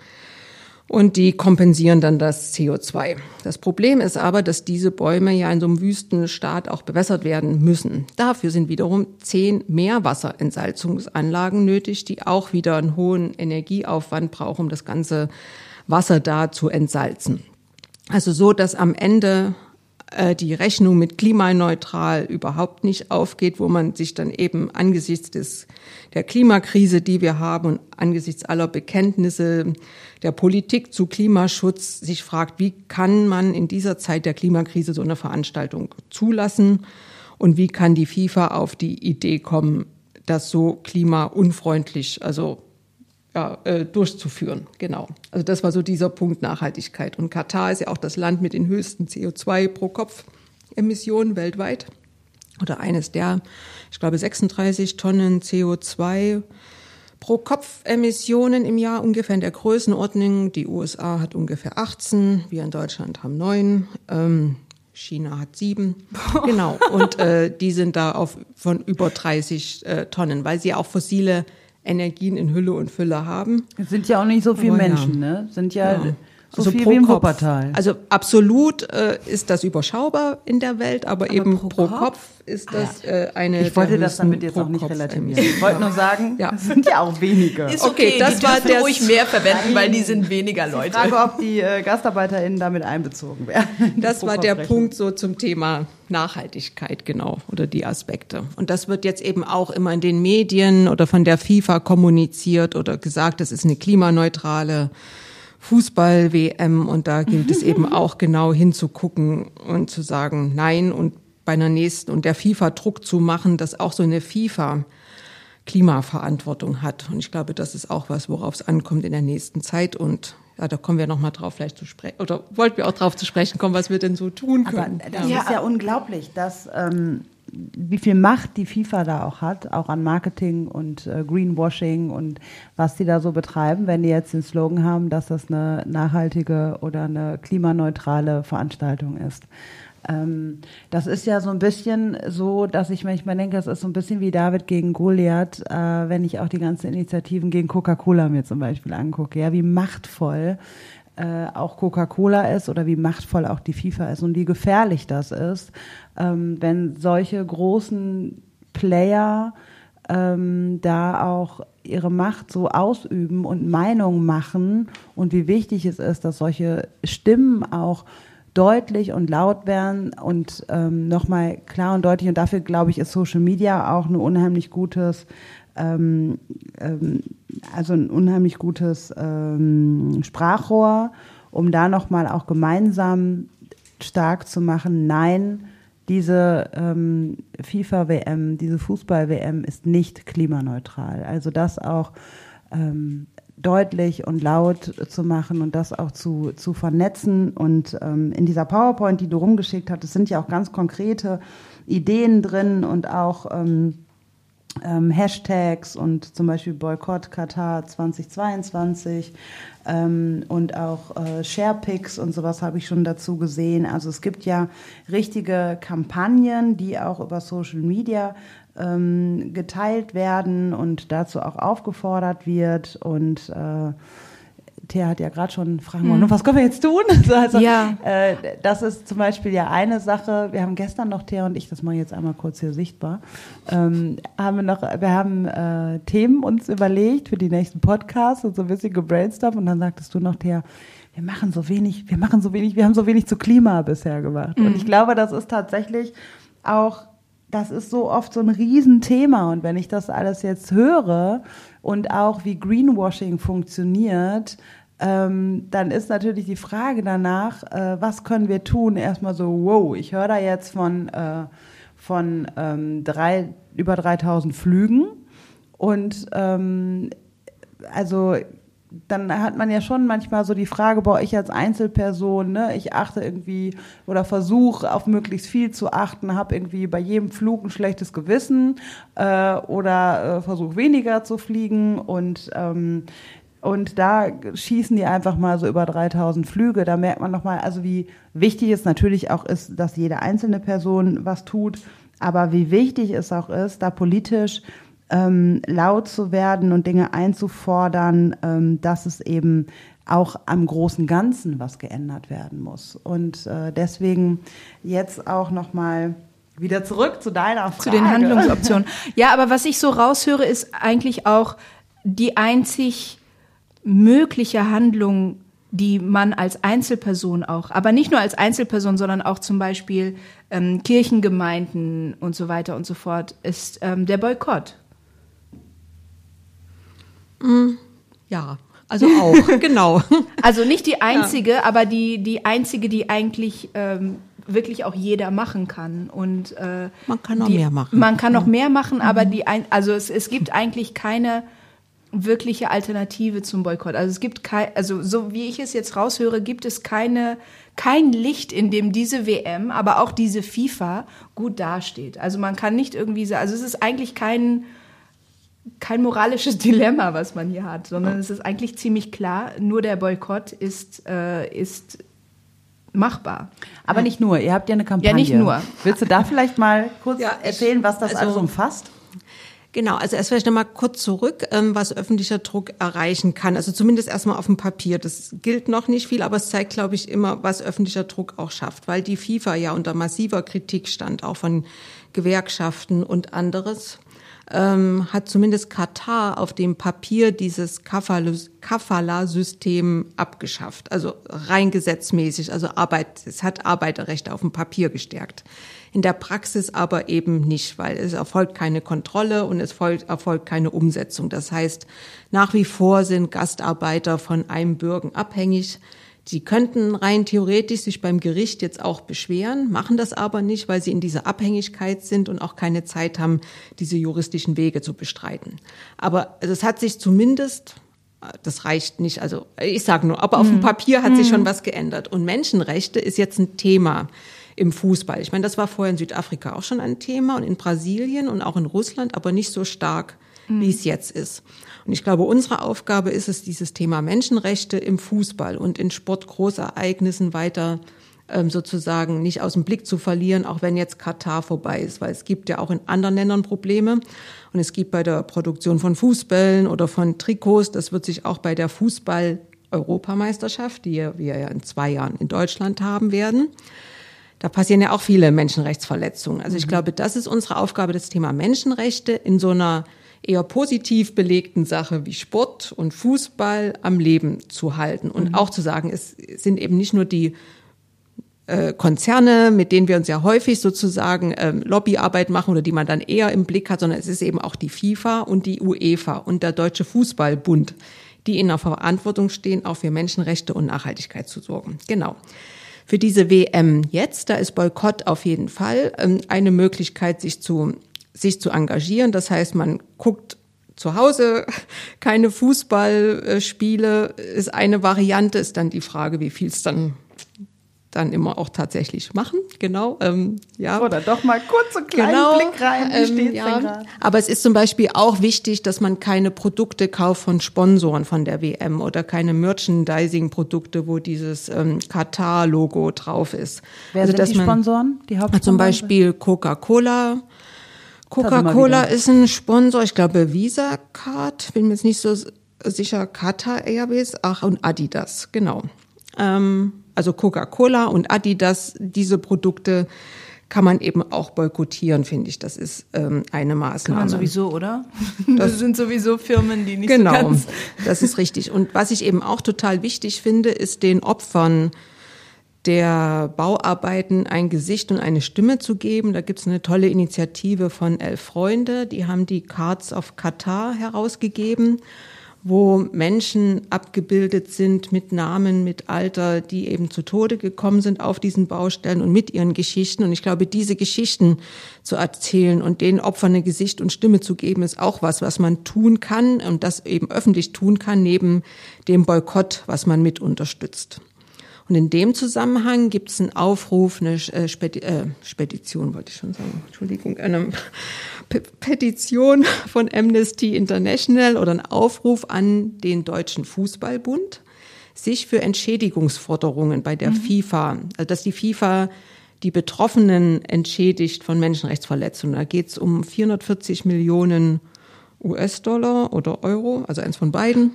Und die kompensieren dann das CO2. Das Problem ist aber, dass diese Bäume ja in so einem Wüstenstaat auch bewässert werden müssen. Dafür sind wiederum zehn Meerwasserentsalzungsanlagen nötig, die auch wieder einen hohen Energieaufwand brauchen, um das ganze Wasser da zu entsalzen. Also so, dass am Ende äh, die Rechnung mit klimaneutral überhaupt nicht aufgeht, wo man sich dann eben angesichts des, der Klimakrise, die wir haben und angesichts aller Bekenntnisse der Politik zu Klimaschutz sich fragt, wie kann man in dieser Zeit der Klimakrise so eine Veranstaltung zulassen? Und wie kann die FIFA auf die Idee kommen, das so klimaunfreundlich, also ja, äh, durchzuführen. Genau. Also das war so dieser Punkt Nachhaltigkeit. Und Katar ist ja auch das Land mit den höchsten CO2 pro Kopf Emissionen weltweit. Oder eines der, ich glaube, 36 Tonnen CO2 pro Kopf Emissionen im Jahr ungefähr in der Größenordnung. Die USA hat ungefähr 18, wir in Deutschland haben 9. Ähm, China hat sieben. Genau. Und äh, die sind da auf von über 30 äh, Tonnen, weil sie auch fossile Energien in Hülle und Fülle haben. Es sind ja auch nicht so viele Aber Menschen, ja. ne? Sind ja, ja. So also viel wie im Wuppertal. Also absolut äh, ist das überschaubar in der Welt, aber, aber eben pro, pro Kopf? Kopf? ist das ah, äh, eine. Ich wollte das damit jetzt auch nicht relativieren. Ich wollte nur sagen, ja. das sind ja auch wenige. Ist okay, okay das die war der ruhig mehr verwenden, weil die sind weniger Leute. Ich frage, ob die äh, GastarbeiterInnen damit einbezogen werden. Das war der Punkt so zum Thema Nachhaltigkeit, genau, oder die Aspekte. Und das wird jetzt eben auch immer in den Medien oder von der FIFA kommuniziert oder gesagt, das ist eine klimaneutrale Fußball-WM und da gilt es eben auch genau hinzugucken und zu sagen, nein und bei einer nächsten und der FIFA Druck zu machen, dass auch so eine FIFA Klimaverantwortung hat. Und ich glaube, das ist auch was, worauf es ankommt in der nächsten Zeit. Und ja, da kommen wir noch mal drauf vielleicht zu sprechen. Oder wollten wir auch drauf zu sprechen kommen, was wir denn so tun können. Aber das ja. ist ja unglaublich, dass ähm, wie viel Macht die FIFA da auch hat, auch an Marketing und äh, Greenwashing und was die da so betreiben, wenn die jetzt den Slogan haben, dass das eine nachhaltige oder eine klimaneutrale Veranstaltung ist. Ähm, das ist ja so ein bisschen so, dass ich manchmal denke, das ist so ein bisschen wie David gegen Goliath, äh, wenn ich auch die ganzen Initiativen gegen Coca-Cola mir zum Beispiel angucke. Ja, wie machtvoll äh, auch Coca-Cola ist oder wie machtvoll auch die FIFA ist und wie gefährlich das ist, ähm, wenn solche großen Player ähm, da auch ihre Macht so ausüben und Meinungen machen und wie wichtig es ist, dass solche Stimmen auch deutlich und laut werden und ähm, nochmal klar und deutlich. Und dafür, glaube ich, ist Social Media auch ein unheimlich gutes, ähm, ähm, also ein unheimlich gutes ähm, Sprachrohr, um da nochmal auch gemeinsam stark zu machen, nein, diese ähm, FIFA-WM, diese Fußball-WM ist nicht klimaneutral. Also das auch ähm, deutlich und laut zu machen und das auch zu, zu vernetzen. Und ähm, in dieser PowerPoint, die du rumgeschickt hattest, sind ja auch ganz konkrete Ideen drin und auch ähm, ähm, Hashtags und zum Beispiel Boykott Katar 2022 ähm, und auch äh, Sharepics und sowas habe ich schon dazu gesehen. Also es gibt ja richtige Kampagnen, die auch über Social Media ähm, geteilt werden und dazu auch aufgefordert wird und äh, Thea hat ja gerade schon fragen wollen, hm. was können wir jetzt tun? also, ja. Äh, das ist zum Beispiel ja eine Sache. Wir haben gestern noch Thea und ich, das mache ich jetzt einmal kurz hier sichtbar, ähm, haben wir noch, wir haben äh, Themen uns überlegt für die nächsten Podcasts und so ein bisschen gebrainstormt und dann sagtest du noch, Thea, wir machen so wenig, wir machen so wenig, wir haben so wenig zu Klima bisher gemacht. Mhm. Und ich glaube, das ist tatsächlich auch das ist so oft so ein Riesenthema. Und wenn ich das alles jetzt höre und auch wie Greenwashing funktioniert, ähm, dann ist natürlich die Frage danach, äh, was können wir tun? Erstmal so, wow, ich höre da jetzt von, äh, von ähm, drei, über 3000 Flügen. Und ähm, also dann hat man ja schon manchmal so die Frage, boah, ich als Einzelperson, ne, ich achte irgendwie oder versuche auf möglichst viel zu achten, habe irgendwie bei jedem Flug ein schlechtes Gewissen äh, oder äh, versuche weniger zu fliegen und ähm, und da schießen die einfach mal so über 3000 Flüge. Da merkt man nochmal, also wie wichtig es natürlich auch ist, dass jede einzelne Person was tut, aber wie wichtig es auch ist, da politisch ähm, laut zu werden und Dinge einzufordern, ähm, dass es eben auch am großen Ganzen was geändert werden muss. Und äh, deswegen jetzt auch noch mal wieder zurück zu deiner Frage. Zu den Handlungsoptionen. Ja, aber was ich so raushöre, ist eigentlich auch die einzig mögliche Handlung, die man als Einzelperson auch, aber nicht nur als Einzelperson, sondern auch zum Beispiel ähm, Kirchengemeinden und so weiter und so fort, ist ähm, der Boykott. Mm, ja, also auch, genau. Also nicht die einzige, ja. aber die, die einzige, die eigentlich ähm, wirklich auch jeder machen kann. Und äh, man kann noch die, mehr machen. Man kann noch mehr machen, aber mhm. die ein, also es, es gibt eigentlich keine wirkliche Alternative zum Boykott. Also es gibt kein, also so wie ich es jetzt raushöre, gibt es keine kein Licht, in dem diese WM, aber auch diese FIFA gut dasteht. Also man kann nicht irgendwie also es ist eigentlich kein kein moralisches Dilemma, was man hier hat, sondern es ist eigentlich ziemlich klar, nur der Boykott ist, äh, ist machbar. Aber nicht nur, ihr habt ja eine Kampagne. Ja, nicht nur. Willst du da vielleicht mal kurz ja, erzählen, was das also, alles umfasst? Genau, also erst vielleicht nochmal kurz zurück, ähm, was öffentlicher Druck erreichen kann. Also zumindest erstmal auf dem Papier. Das gilt noch nicht viel, aber es zeigt, glaube ich, immer, was öffentlicher Druck auch schafft, weil die FIFA ja unter massiver Kritik stand, auch von Gewerkschaften und anderes ähm, hat zumindest Katar auf dem Papier dieses Kafala-System abgeschafft. Also rein gesetzmäßig, also Arbeit, es hat Arbeiterrechte auf dem Papier gestärkt. In der Praxis aber eben nicht, weil es erfolgt keine Kontrolle und es erfolgt keine Umsetzung. Das heißt, nach wie vor sind Gastarbeiter von einem Bürgen abhängig. Sie könnten rein theoretisch sich beim Gericht jetzt auch beschweren, machen das aber nicht, weil sie in dieser Abhängigkeit sind und auch keine Zeit haben, diese juristischen Wege zu bestreiten. Aber also es hat sich zumindest das reicht nicht. Also ich sage nur, aber auf dem mhm. Papier hat sich schon mhm. was geändert. Und Menschenrechte ist jetzt ein Thema im Fußball. Ich meine, das war vorher in Südafrika auch schon ein Thema und in Brasilien und auch in Russland, aber nicht so stark, mhm. wie es jetzt ist. Und ich glaube, unsere Aufgabe ist es, dieses Thema Menschenrechte im Fußball und in Sportgroßereignissen weiter ähm, sozusagen nicht aus dem Blick zu verlieren, auch wenn jetzt Katar vorbei ist, weil es gibt ja auch in anderen Ländern Probleme und es gibt bei der Produktion von Fußbällen oder von Trikots, das wird sich auch bei der Fußball Europameisterschaft, die wir ja in zwei Jahren in Deutschland haben werden. Da passieren ja auch viele Menschenrechtsverletzungen. Also ich mhm. glaube, das ist unsere Aufgabe, das Thema Menschenrechte in so einer eher positiv belegten Sache wie Sport und Fußball am Leben zu halten und mhm. auch zu sagen, es sind eben nicht nur die äh, Konzerne, mit denen wir uns ja häufig sozusagen ähm, Lobbyarbeit machen oder die man dann eher im Blick hat, sondern es ist eben auch die FIFA und die UEFA und der Deutsche Fußballbund, die in der Verantwortung stehen, auch für Menschenrechte und Nachhaltigkeit zu sorgen. Genau. Für diese WM jetzt, da ist Boykott auf jeden Fall ähm, eine Möglichkeit, sich zu sich zu engagieren. Das heißt, man guckt zu Hause keine Fußballspiele, ist eine Variante, ist dann die Frage, wie viel es dann dann immer auch tatsächlich machen. Genau. Ähm, ja. Oder doch mal kurz einen kleinen Genau, Blick rein. Wie ähm, steht's ja. denn gerade? Aber es ist zum Beispiel auch wichtig, dass man keine Produkte kauft von Sponsoren von der WM oder keine Merchandising-Produkte, wo dieses ähm, Katar-Logo drauf ist. Wer also, sind dass die man, Sponsoren? Die Zum Hauptsponsoren? Beispiel Coca-Cola. Das Coca-Cola ist ein Sponsor, ich glaube Visa Card, bin mir jetzt nicht so sicher, Qatar Airways, ach und Adidas, genau. Ähm, also Coca-Cola und Adidas, diese Produkte kann man eben auch boykottieren, finde ich. Das ist ähm, eine Kann Maßnahme. man sowieso, oder? Das sind sowieso Firmen, die nicht Genau, so ganz... das ist richtig. Und was ich eben auch total wichtig finde, ist den Opfern der Bauarbeiten ein Gesicht und eine Stimme zu geben. Da gibt es eine tolle Initiative von Elf Freunde, die haben die Cards of Qatar herausgegeben, wo Menschen abgebildet sind mit Namen, mit Alter, die eben zu Tode gekommen sind auf diesen Baustellen und mit ihren Geschichten. Und ich glaube, diese Geschichten zu erzählen und den Opfern ein Gesicht und Stimme zu geben, ist auch was, was man tun kann und das eben öffentlich tun kann, neben dem Boykott, was man mit unterstützt. Und in dem Zusammenhang gibt es einen Aufruf, eine äh, Spedi äh, Spedition, wollte ich schon sagen, Entschuldigung, eine P Petition von Amnesty International oder einen Aufruf an den Deutschen Fußballbund, sich für Entschädigungsforderungen bei der FIFA, also dass die FIFA die Betroffenen entschädigt von Menschenrechtsverletzungen. Da geht es um 440 Millionen US-Dollar oder Euro, also eins von beiden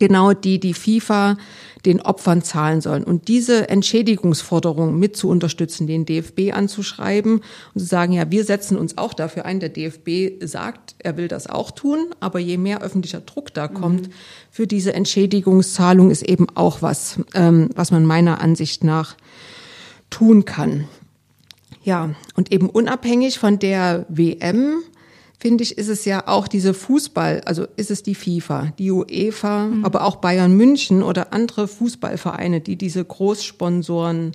genau die die FIFA den Opfern zahlen sollen. Und diese Entschädigungsforderung mit zu unterstützen, den DFB anzuschreiben und zu sagen, ja, wir setzen uns auch dafür ein. Der DFB sagt, er will das auch tun, aber je mehr öffentlicher Druck da kommt für diese Entschädigungszahlung, ist eben auch was, ähm, was man meiner Ansicht nach tun kann. Ja, und eben unabhängig von der WM, finde ich, ist es ja auch diese Fußball, also ist es die FIFA, die UEFA, aber auch Bayern München oder andere Fußballvereine, die diese Großsponsoren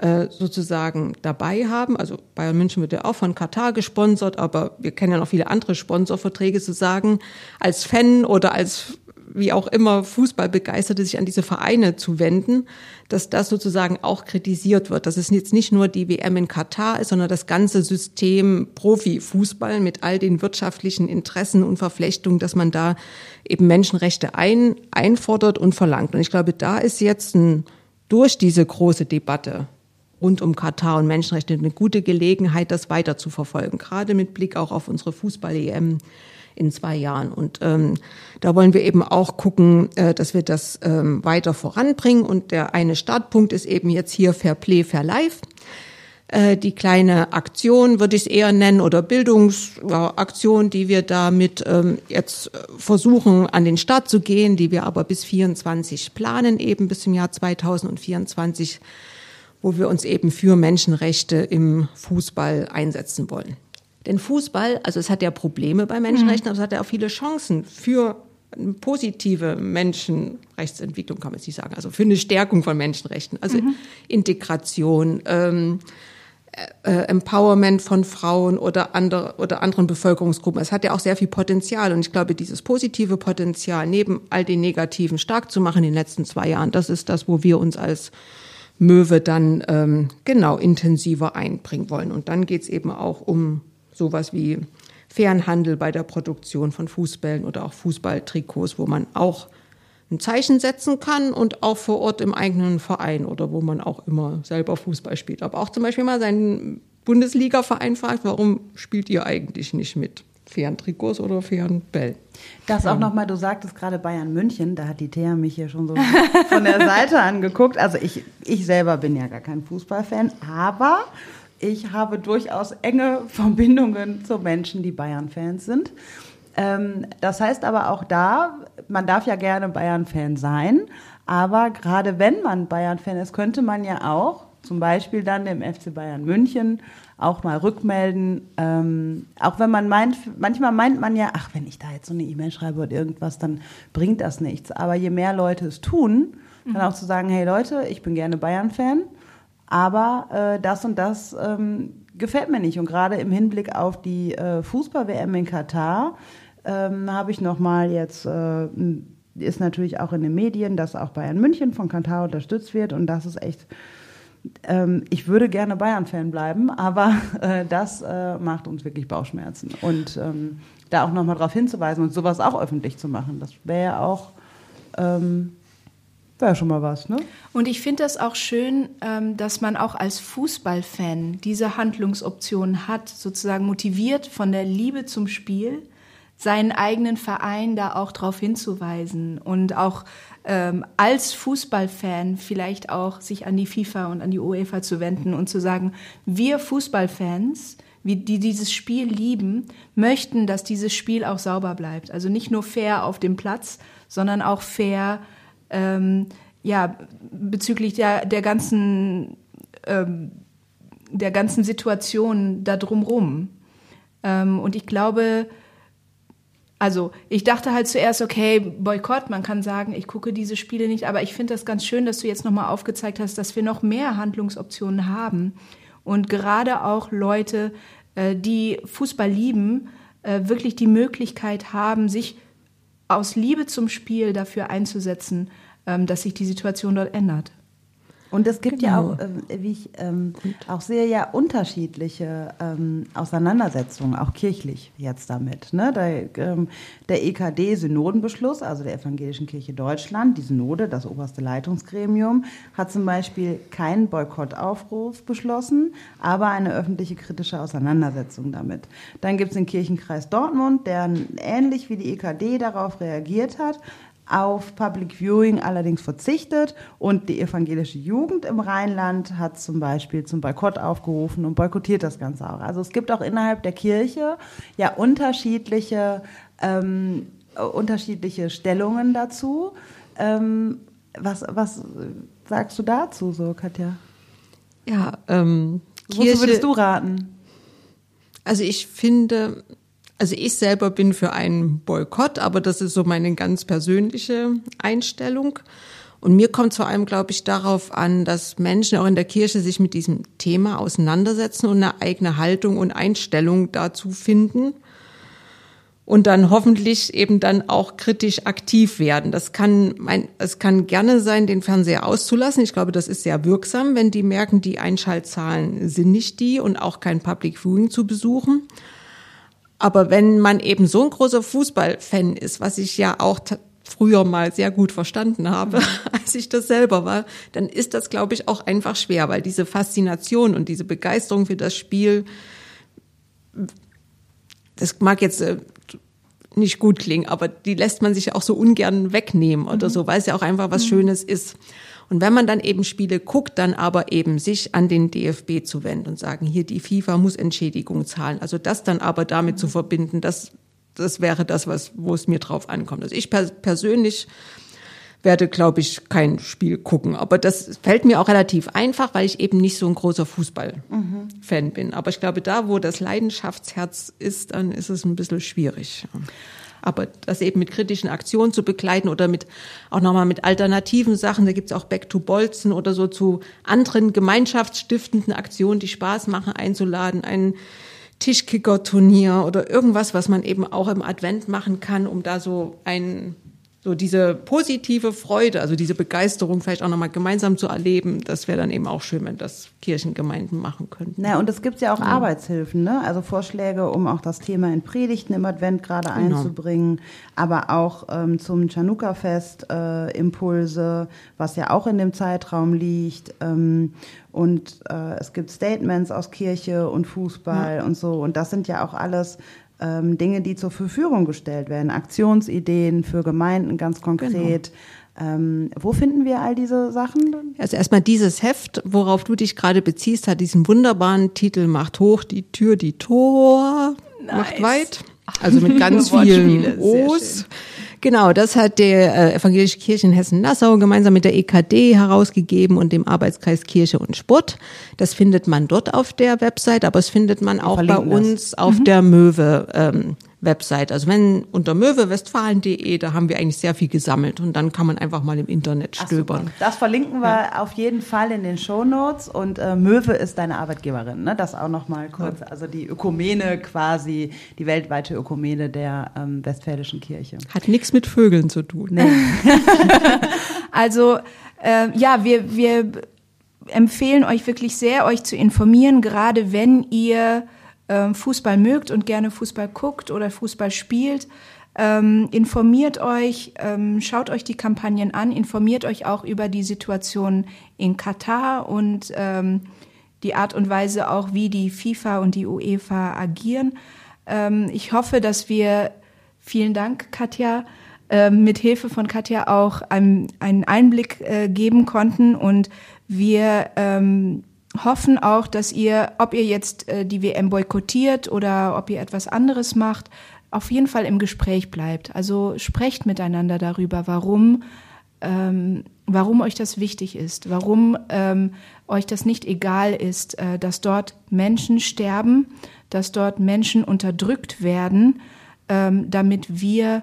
äh, sozusagen dabei haben. Also Bayern München wird ja auch von Katar gesponsert, aber wir kennen ja noch viele andere Sponsorverträge zu sagen, als Fan oder als wie auch immer Fußballbegeisterte sich an diese Vereine zu wenden, dass das sozusagen auch kritisiert wird, dass es jetzt nicht nur die WM in Katar ist, sondern das ganze System Profifußball mit all den wirtschaftlichen Interessen und Verflechtungen, dass man da eben Menschenrechte ein, einfordert und verlangt. Und ich glaube, da ist jetzt ein, durch diese große Debatte rund um Katar und Menschenrechte eine gute Gelegenheit, das weiter zu verfolgen, gerade mit Blick auch auf unsere Fußball-EM in zwei Jahren. Und ähm, da wollen wir eben auch gucken, äh, dass wir das ähm, weiter voranbringen. Und der eine Startpunkt ist eben jetzt hier Fair Play, Fair Life. Äh, die kleine Aktion würde ich es eher nennen oder Bildungsaktion, die wir damit ähm, jetzt äh, versuchen an den Start zu gehen, die wir aber bis 24 planen, eben bis zum Jahr 2024, wo wir uns eben für Menschenrechte im Fußball einsetzen wollen. Denn Fußball, also es hat ja Probleme bei Menschenrechten, aber es hat ja auch viele Chancen für eine positive Menschenrechtsentwicklung, kann man jetzt nicht sagen, also für eine Stärkung von Menschenrechten, also Integration, ähm, äh, Empowerment von Frauen oder, andere, oder anderen Bevölkerungsgruppen. Es hat ja auch sehr viel Potenzial. Und ich glaube, dieses positive Potenzial neben all den negativen stark zu machen in den letzten zwei Jahren, das ist das, wo wir uns als Möwe dann ähm, genau intensiver einbringen wollen. Und dann geht's eben auch um sowas wie fairen Handel bei der Produktion von Fußbällen oder auch Fußballtrikots, wo man auch ein Zeichen setzen kann und auch vor Ort im eigenen Verein oder wo man auch immer selber Fußball spielt. Aber auch zum Beispiel mal seinen Bundesliga-Verein fragt, warum spielt ihr eigentlich nicht mit fairen Trikots oder fairen Bällen? Das auch nochmal, du sagtest gerade Bayern München, da hat die Thea mich hier schon so von der Seite angeguckt. Also ich, ich selber bin ja gar kein Fußballfan, aber ich habe durchaus enge Verbindungen zu Menschen, die Bayern-Fans sind. Ähm, das heißt aber auch da, man darf ja gerne Bayern-Fan sein, aber gerade wenn man Bayern-Fan ist, könnte man ja auch zum Beispiel dann dem FC Bayern München auch mal rückmelden. Ähm, auch wenn man meint, manchmal meint man ja, ach, wenn ich da jetzt so eine E-Mail schreibe oder irgendwas, dann bringt das nichts. Aber je mehr Leute es tun, dann auch zu sagen, hey Leute, ich bin gerne Bayern-Fan, aber äh, das und das ähm, gefällt mir nicht. Und gerade im Hinblick auf die äh, Fußball-WM in Katar ähm, habe ich nochmal jetzt äh, ist natürlich auch in den Medien, dass auch Bayern München von Kantar unterstützt wird und das ist echt ähm, ich würde gerne Bayern-Fan bleiben, aber äh, das äh, macht uns wirklich Bauchschmerzen. Und ähm, da auch nochmal darauf hinzuweisen und sowas auch öffentlich zu machen, das wäre ja auch ähm, wäre schon mal was, ne? Und ich finde das auch schön, ähm, dass man auch als Fußballfan diese Handlungsoption hat, sozusagen motiviert von der Liebe zum Spiel, seinen eigenen Verein da auch darauf hinzuweisen und auch ähm, als Fußballfan vielleicht auch sich an die FIFA und an die UEFA zu wenden und zu sagen, wir Fußballfans, die dieses Spiel lieben, möchten, dass dieses Spiel auch sauber bleibt. Also nicht nur fair auf dem Platz, sondern auch fair ähm, ja, bezüglich der, der ganzen ähm, der ganzen Situation da drumrum. Ähm, und ich glaube, also ich dachte halt zuerst, okay, Boykott, man kann sagen, ich gucke diese Spiele nicht, aber ich finde das ganz schön, dass du jetzt nochmal aufgezeigt hast, dass wir noch mehr Handlungsoptionen haben. Und gerade auch Leute, äh, die Fußball lieben, äh, wirklich die Möglichkeit haben, sich aus Liebe zum Spiel dafür einzusetzen, dass sich die Situation dort ändert. Und es gibt genau. ja auch, äh, wie ich ähm, auch sehe, ja unterschiedliche ähm, Auseinandersetzungen, auch kirchlich jetzt damit. Ne? Der, ähm, der EKD-Synodenbeschluss, also der Evangelischen Kirche Deutschland, die Synode, das oberste Leitungsgremium, hat zum Beispiel keinen Boykottaufruf beschlossen, aber eine öffentliche kritische Auseinandersetzung damit. Dann gibt es den Kirchenkreis Dortmund, der ähnlich wie die EKD darauf reagiert hat, auf Public Viewing allerdings verzichtet und die evangelische Jugend im Rheinland hat zum Beispiel zum Boykott aufgerufen und boykottiert das Ganze auch. Also es gibt auch innerhalb der Kirche ja unterschiedliche, ähm, unterschiedliche Stellungen dazu. Ähm, was, was sagst du dazu so, Katja? Ja, ähm, Kirche, Wozu würdest du raten? Also ich finde, also ich selber bin für einen Boykott, aber das ist so meine ganz persönliche Einstellung. Und mir kommt vor allem, glaube ich, darauf an, dass Menschen auch in der Kirche sich mit diesem Thema auseinandersetzen und eine eigene Haltung und Einstellung dazu finden und dann hoffentlich eben dann auch kritisch aktiv werden. Das kann mein, es kann gerne sein, den Fernseher auszulassen. Ich glaube, das ist sehr wirksam, wenn die merken, die Einschaltzahlen sind nicht die und auch kein Public Viewing zu besuchen. Aber wenn man eben so ein großer Fußballfan ist, was ich ja auch früher mal sehr gut verstanden habe, mhm. als ich das selber war, dann ist das, glaube ich, auch einfach schwer, weil diese Faszination und diese Begeisterung für das Spiel, das mag jetzt äh, nicht gut klingen, aber die lässt man sich auch so ungern wegnehmen oder mhm. so, weil es ja auch einfach was mhm. Schönes ist. Und wenn man dann eben Spiele guckt, dann aber eben sich an den DFB zu wenden und sagen, hier die FIFA muss Entschädigung zahlen. Also das dann aber damit zu verbinden, das, das wäre das, was, wo es mir drauf ankommt. Also ich persönlich werde, glaube ich, kein Spiel gucken. Aber das fällt mir auch relativ einfach, weil ich eben nicht so ein großer Fußball-Fan mhm. bin. Aber ich glaube, da, wo das Leidenschaftsherz ist, dann ist es ein bisschen schwierig. Aber das eben mit kritischen Aktionen zu begleiten oder mit auch nochmal mit alternativen Sachen, da gibt's auch Back to Bolzen oder so zu anderen gemeinschaftsstiftenden Aktionen, die Spaß machen, einzuladen, ein Tischkicker-Turnier oder irgendwas, was man eben auch im Advent machen kann, um da so ein so diese positive Freude, also diese Begeisterung vielleicht auch nochmal gemeinsam zu erleben, das wäre dann eben auch schön, wenn das Kirchengemeinden machen könnten. Na, und es gibt ja auch ja. Arbeitshilfen, ne? also Vorschläge, um auch das Thema in Predigten im Advent gerade genau. einzubringen, aber auch ähm, zum Chanukka-Fest äh, Impulse, was ja auch in dem Zeitraum liegt. Ähm, und äh, es gibt Statements aus Kirche und Fußball ja. und so. Und das sind ja auch alles ähm, Dinge, die zur Verfügung gestellt werden, Aktionsideen für Gemeinden ganz konkret. Genau. Ähm, wo finden wir all diese Sachen? Also erstmal dieses Heft, worauf du dich gerade beziehst, hat diesen wunderbaren Titel Macht hoch die Tür, die Tor, nice. macht weit. Also mit ganz vielen O's. Genau, das hat der äh, Evangelische Kirche in Hessen-Nassau gemeinsam mit der EKD herausgegeben und dem Arbeitskreis Kirche und Sport. Das findet man dort auf der Website, aber es findet man auch bei uns das. auf mhm. der Möwe. Ähm, Website. Also wenn unter möwewestfalen.de, da haben wir eigentlich sehr viel gesammelt und dann kann man einfach mal im Internet stöbern. Ach, das verlinken wir ja. auf jeden Fall in den Shownotes und äh, Möwe ist deine Arbeitgeberin, ne? Das auch noch mal kurz, ja. also die Ökumene quasi, die weltweite Ökumene der ähm, Westfälischen Kirche. Hat nichts mit Vögeln zu tun. Nee. also äh, ja, wir wir empfehlen euch wirklich sehr, euch zu informieren, gerade wenn ihr Fußball mögt und gerne Fußball guckt oder Fußball spielt. Ähm, informiert euch, ähm, schaut euch die Kampagnen an, informiert euch auch über die Situation in Katar und ähm, die Art und Weise auch, wie die FIFA und die UEFA agieren. Ähm, ich hoffe, dass wir, vielen Dank, Katja, äh, mit Hilfe von Katja auch einen, einen Einblick äh, geben konnten und wir ähm, hoffen auch, dass ihr, ob ihr jetzt äh, die WM boykottiert oder ob ihr etwas anderes macht, auf jeden Fall im Gespräch bleibt. Also sprecht miteinander darüber, warum, ähm, warum euch das wichtig ist, warum ähm, euch das nicht egal ist, äh, dass dort Menschen sterben, dass dort Menschen unterdrückt werden, ähm, damit wir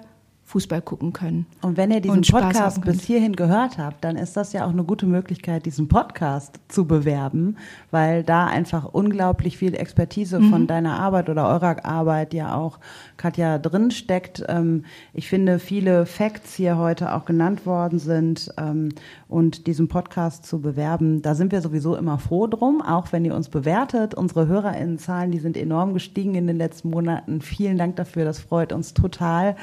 Fußball gucken können. Und wenn ihr diesen Podcast bis hierhin gehört habt, dann ist das ja auch eine gute Möglichkeit, diesen Podcast zu bewerben, weil da einfach unglaublich viel Expertise mhm. von deiner Arbeit oder eurer Arbeit ja auch, Katja, drin steckt. Ähm, ich finde, viele Facts hier heute auch genannt worden sind ähm, und diesen Podcast zu bewerben, da sind wir sowieso immer froh drum, auch wenn ihr uns bewertet. Unsere HörerInnenzahlen, die sind enorm gestiegen in den letzten Monaten. Vielen Dank dafür, das freut uns total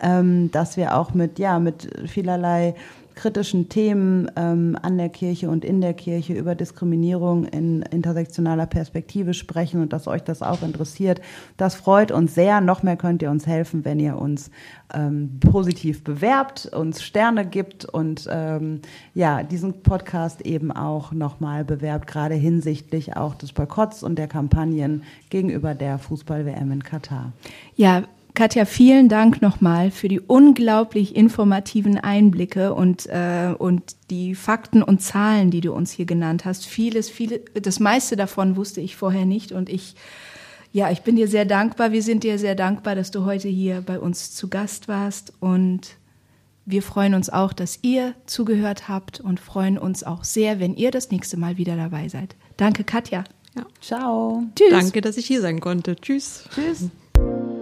ähm, dass wir auch mit, ja, mit vielerlei kritischen Themen ähm, an der Kirche und in der Kirche über Diskriminierung in intersektionaler Perspektive sprechen und dass euch das auch interessiert. Das freut uns sehr. Noch mehr könnt ihr uns helfen, wenn ihr uns ähm, positiv bewerbt, uns Sterne gibt und ähm, ja, diesen Podcast eben auch nochmal bewerbt, gerade hinsichtlich auch des Boykotts und der Kampagnen gegenüber der Fußball-WM in Katar. Ja, Katja, vielen Dank nochmal für die unglaublich informativen Einblicke und, äh, und die Fakten und Zahlen, die du uns hier genannt hast. Vieles, viele, das meiste davon wusste ich vorher nicht und ich, ja, ich bin dir sehr dankbar. Wir sind dir sehr dankbar, dass du heute hier bei uns zu Gast warst und wir freuen uns auch, dass ihr zugehört habt und freuen uns auch sehr, wenn ihr das nächste Mal wieder dabei seid. Danke, Katja. Ja. Ciao. Tschüss. Danke, dass ich hier sein konnte. Tschüss. Tschüss.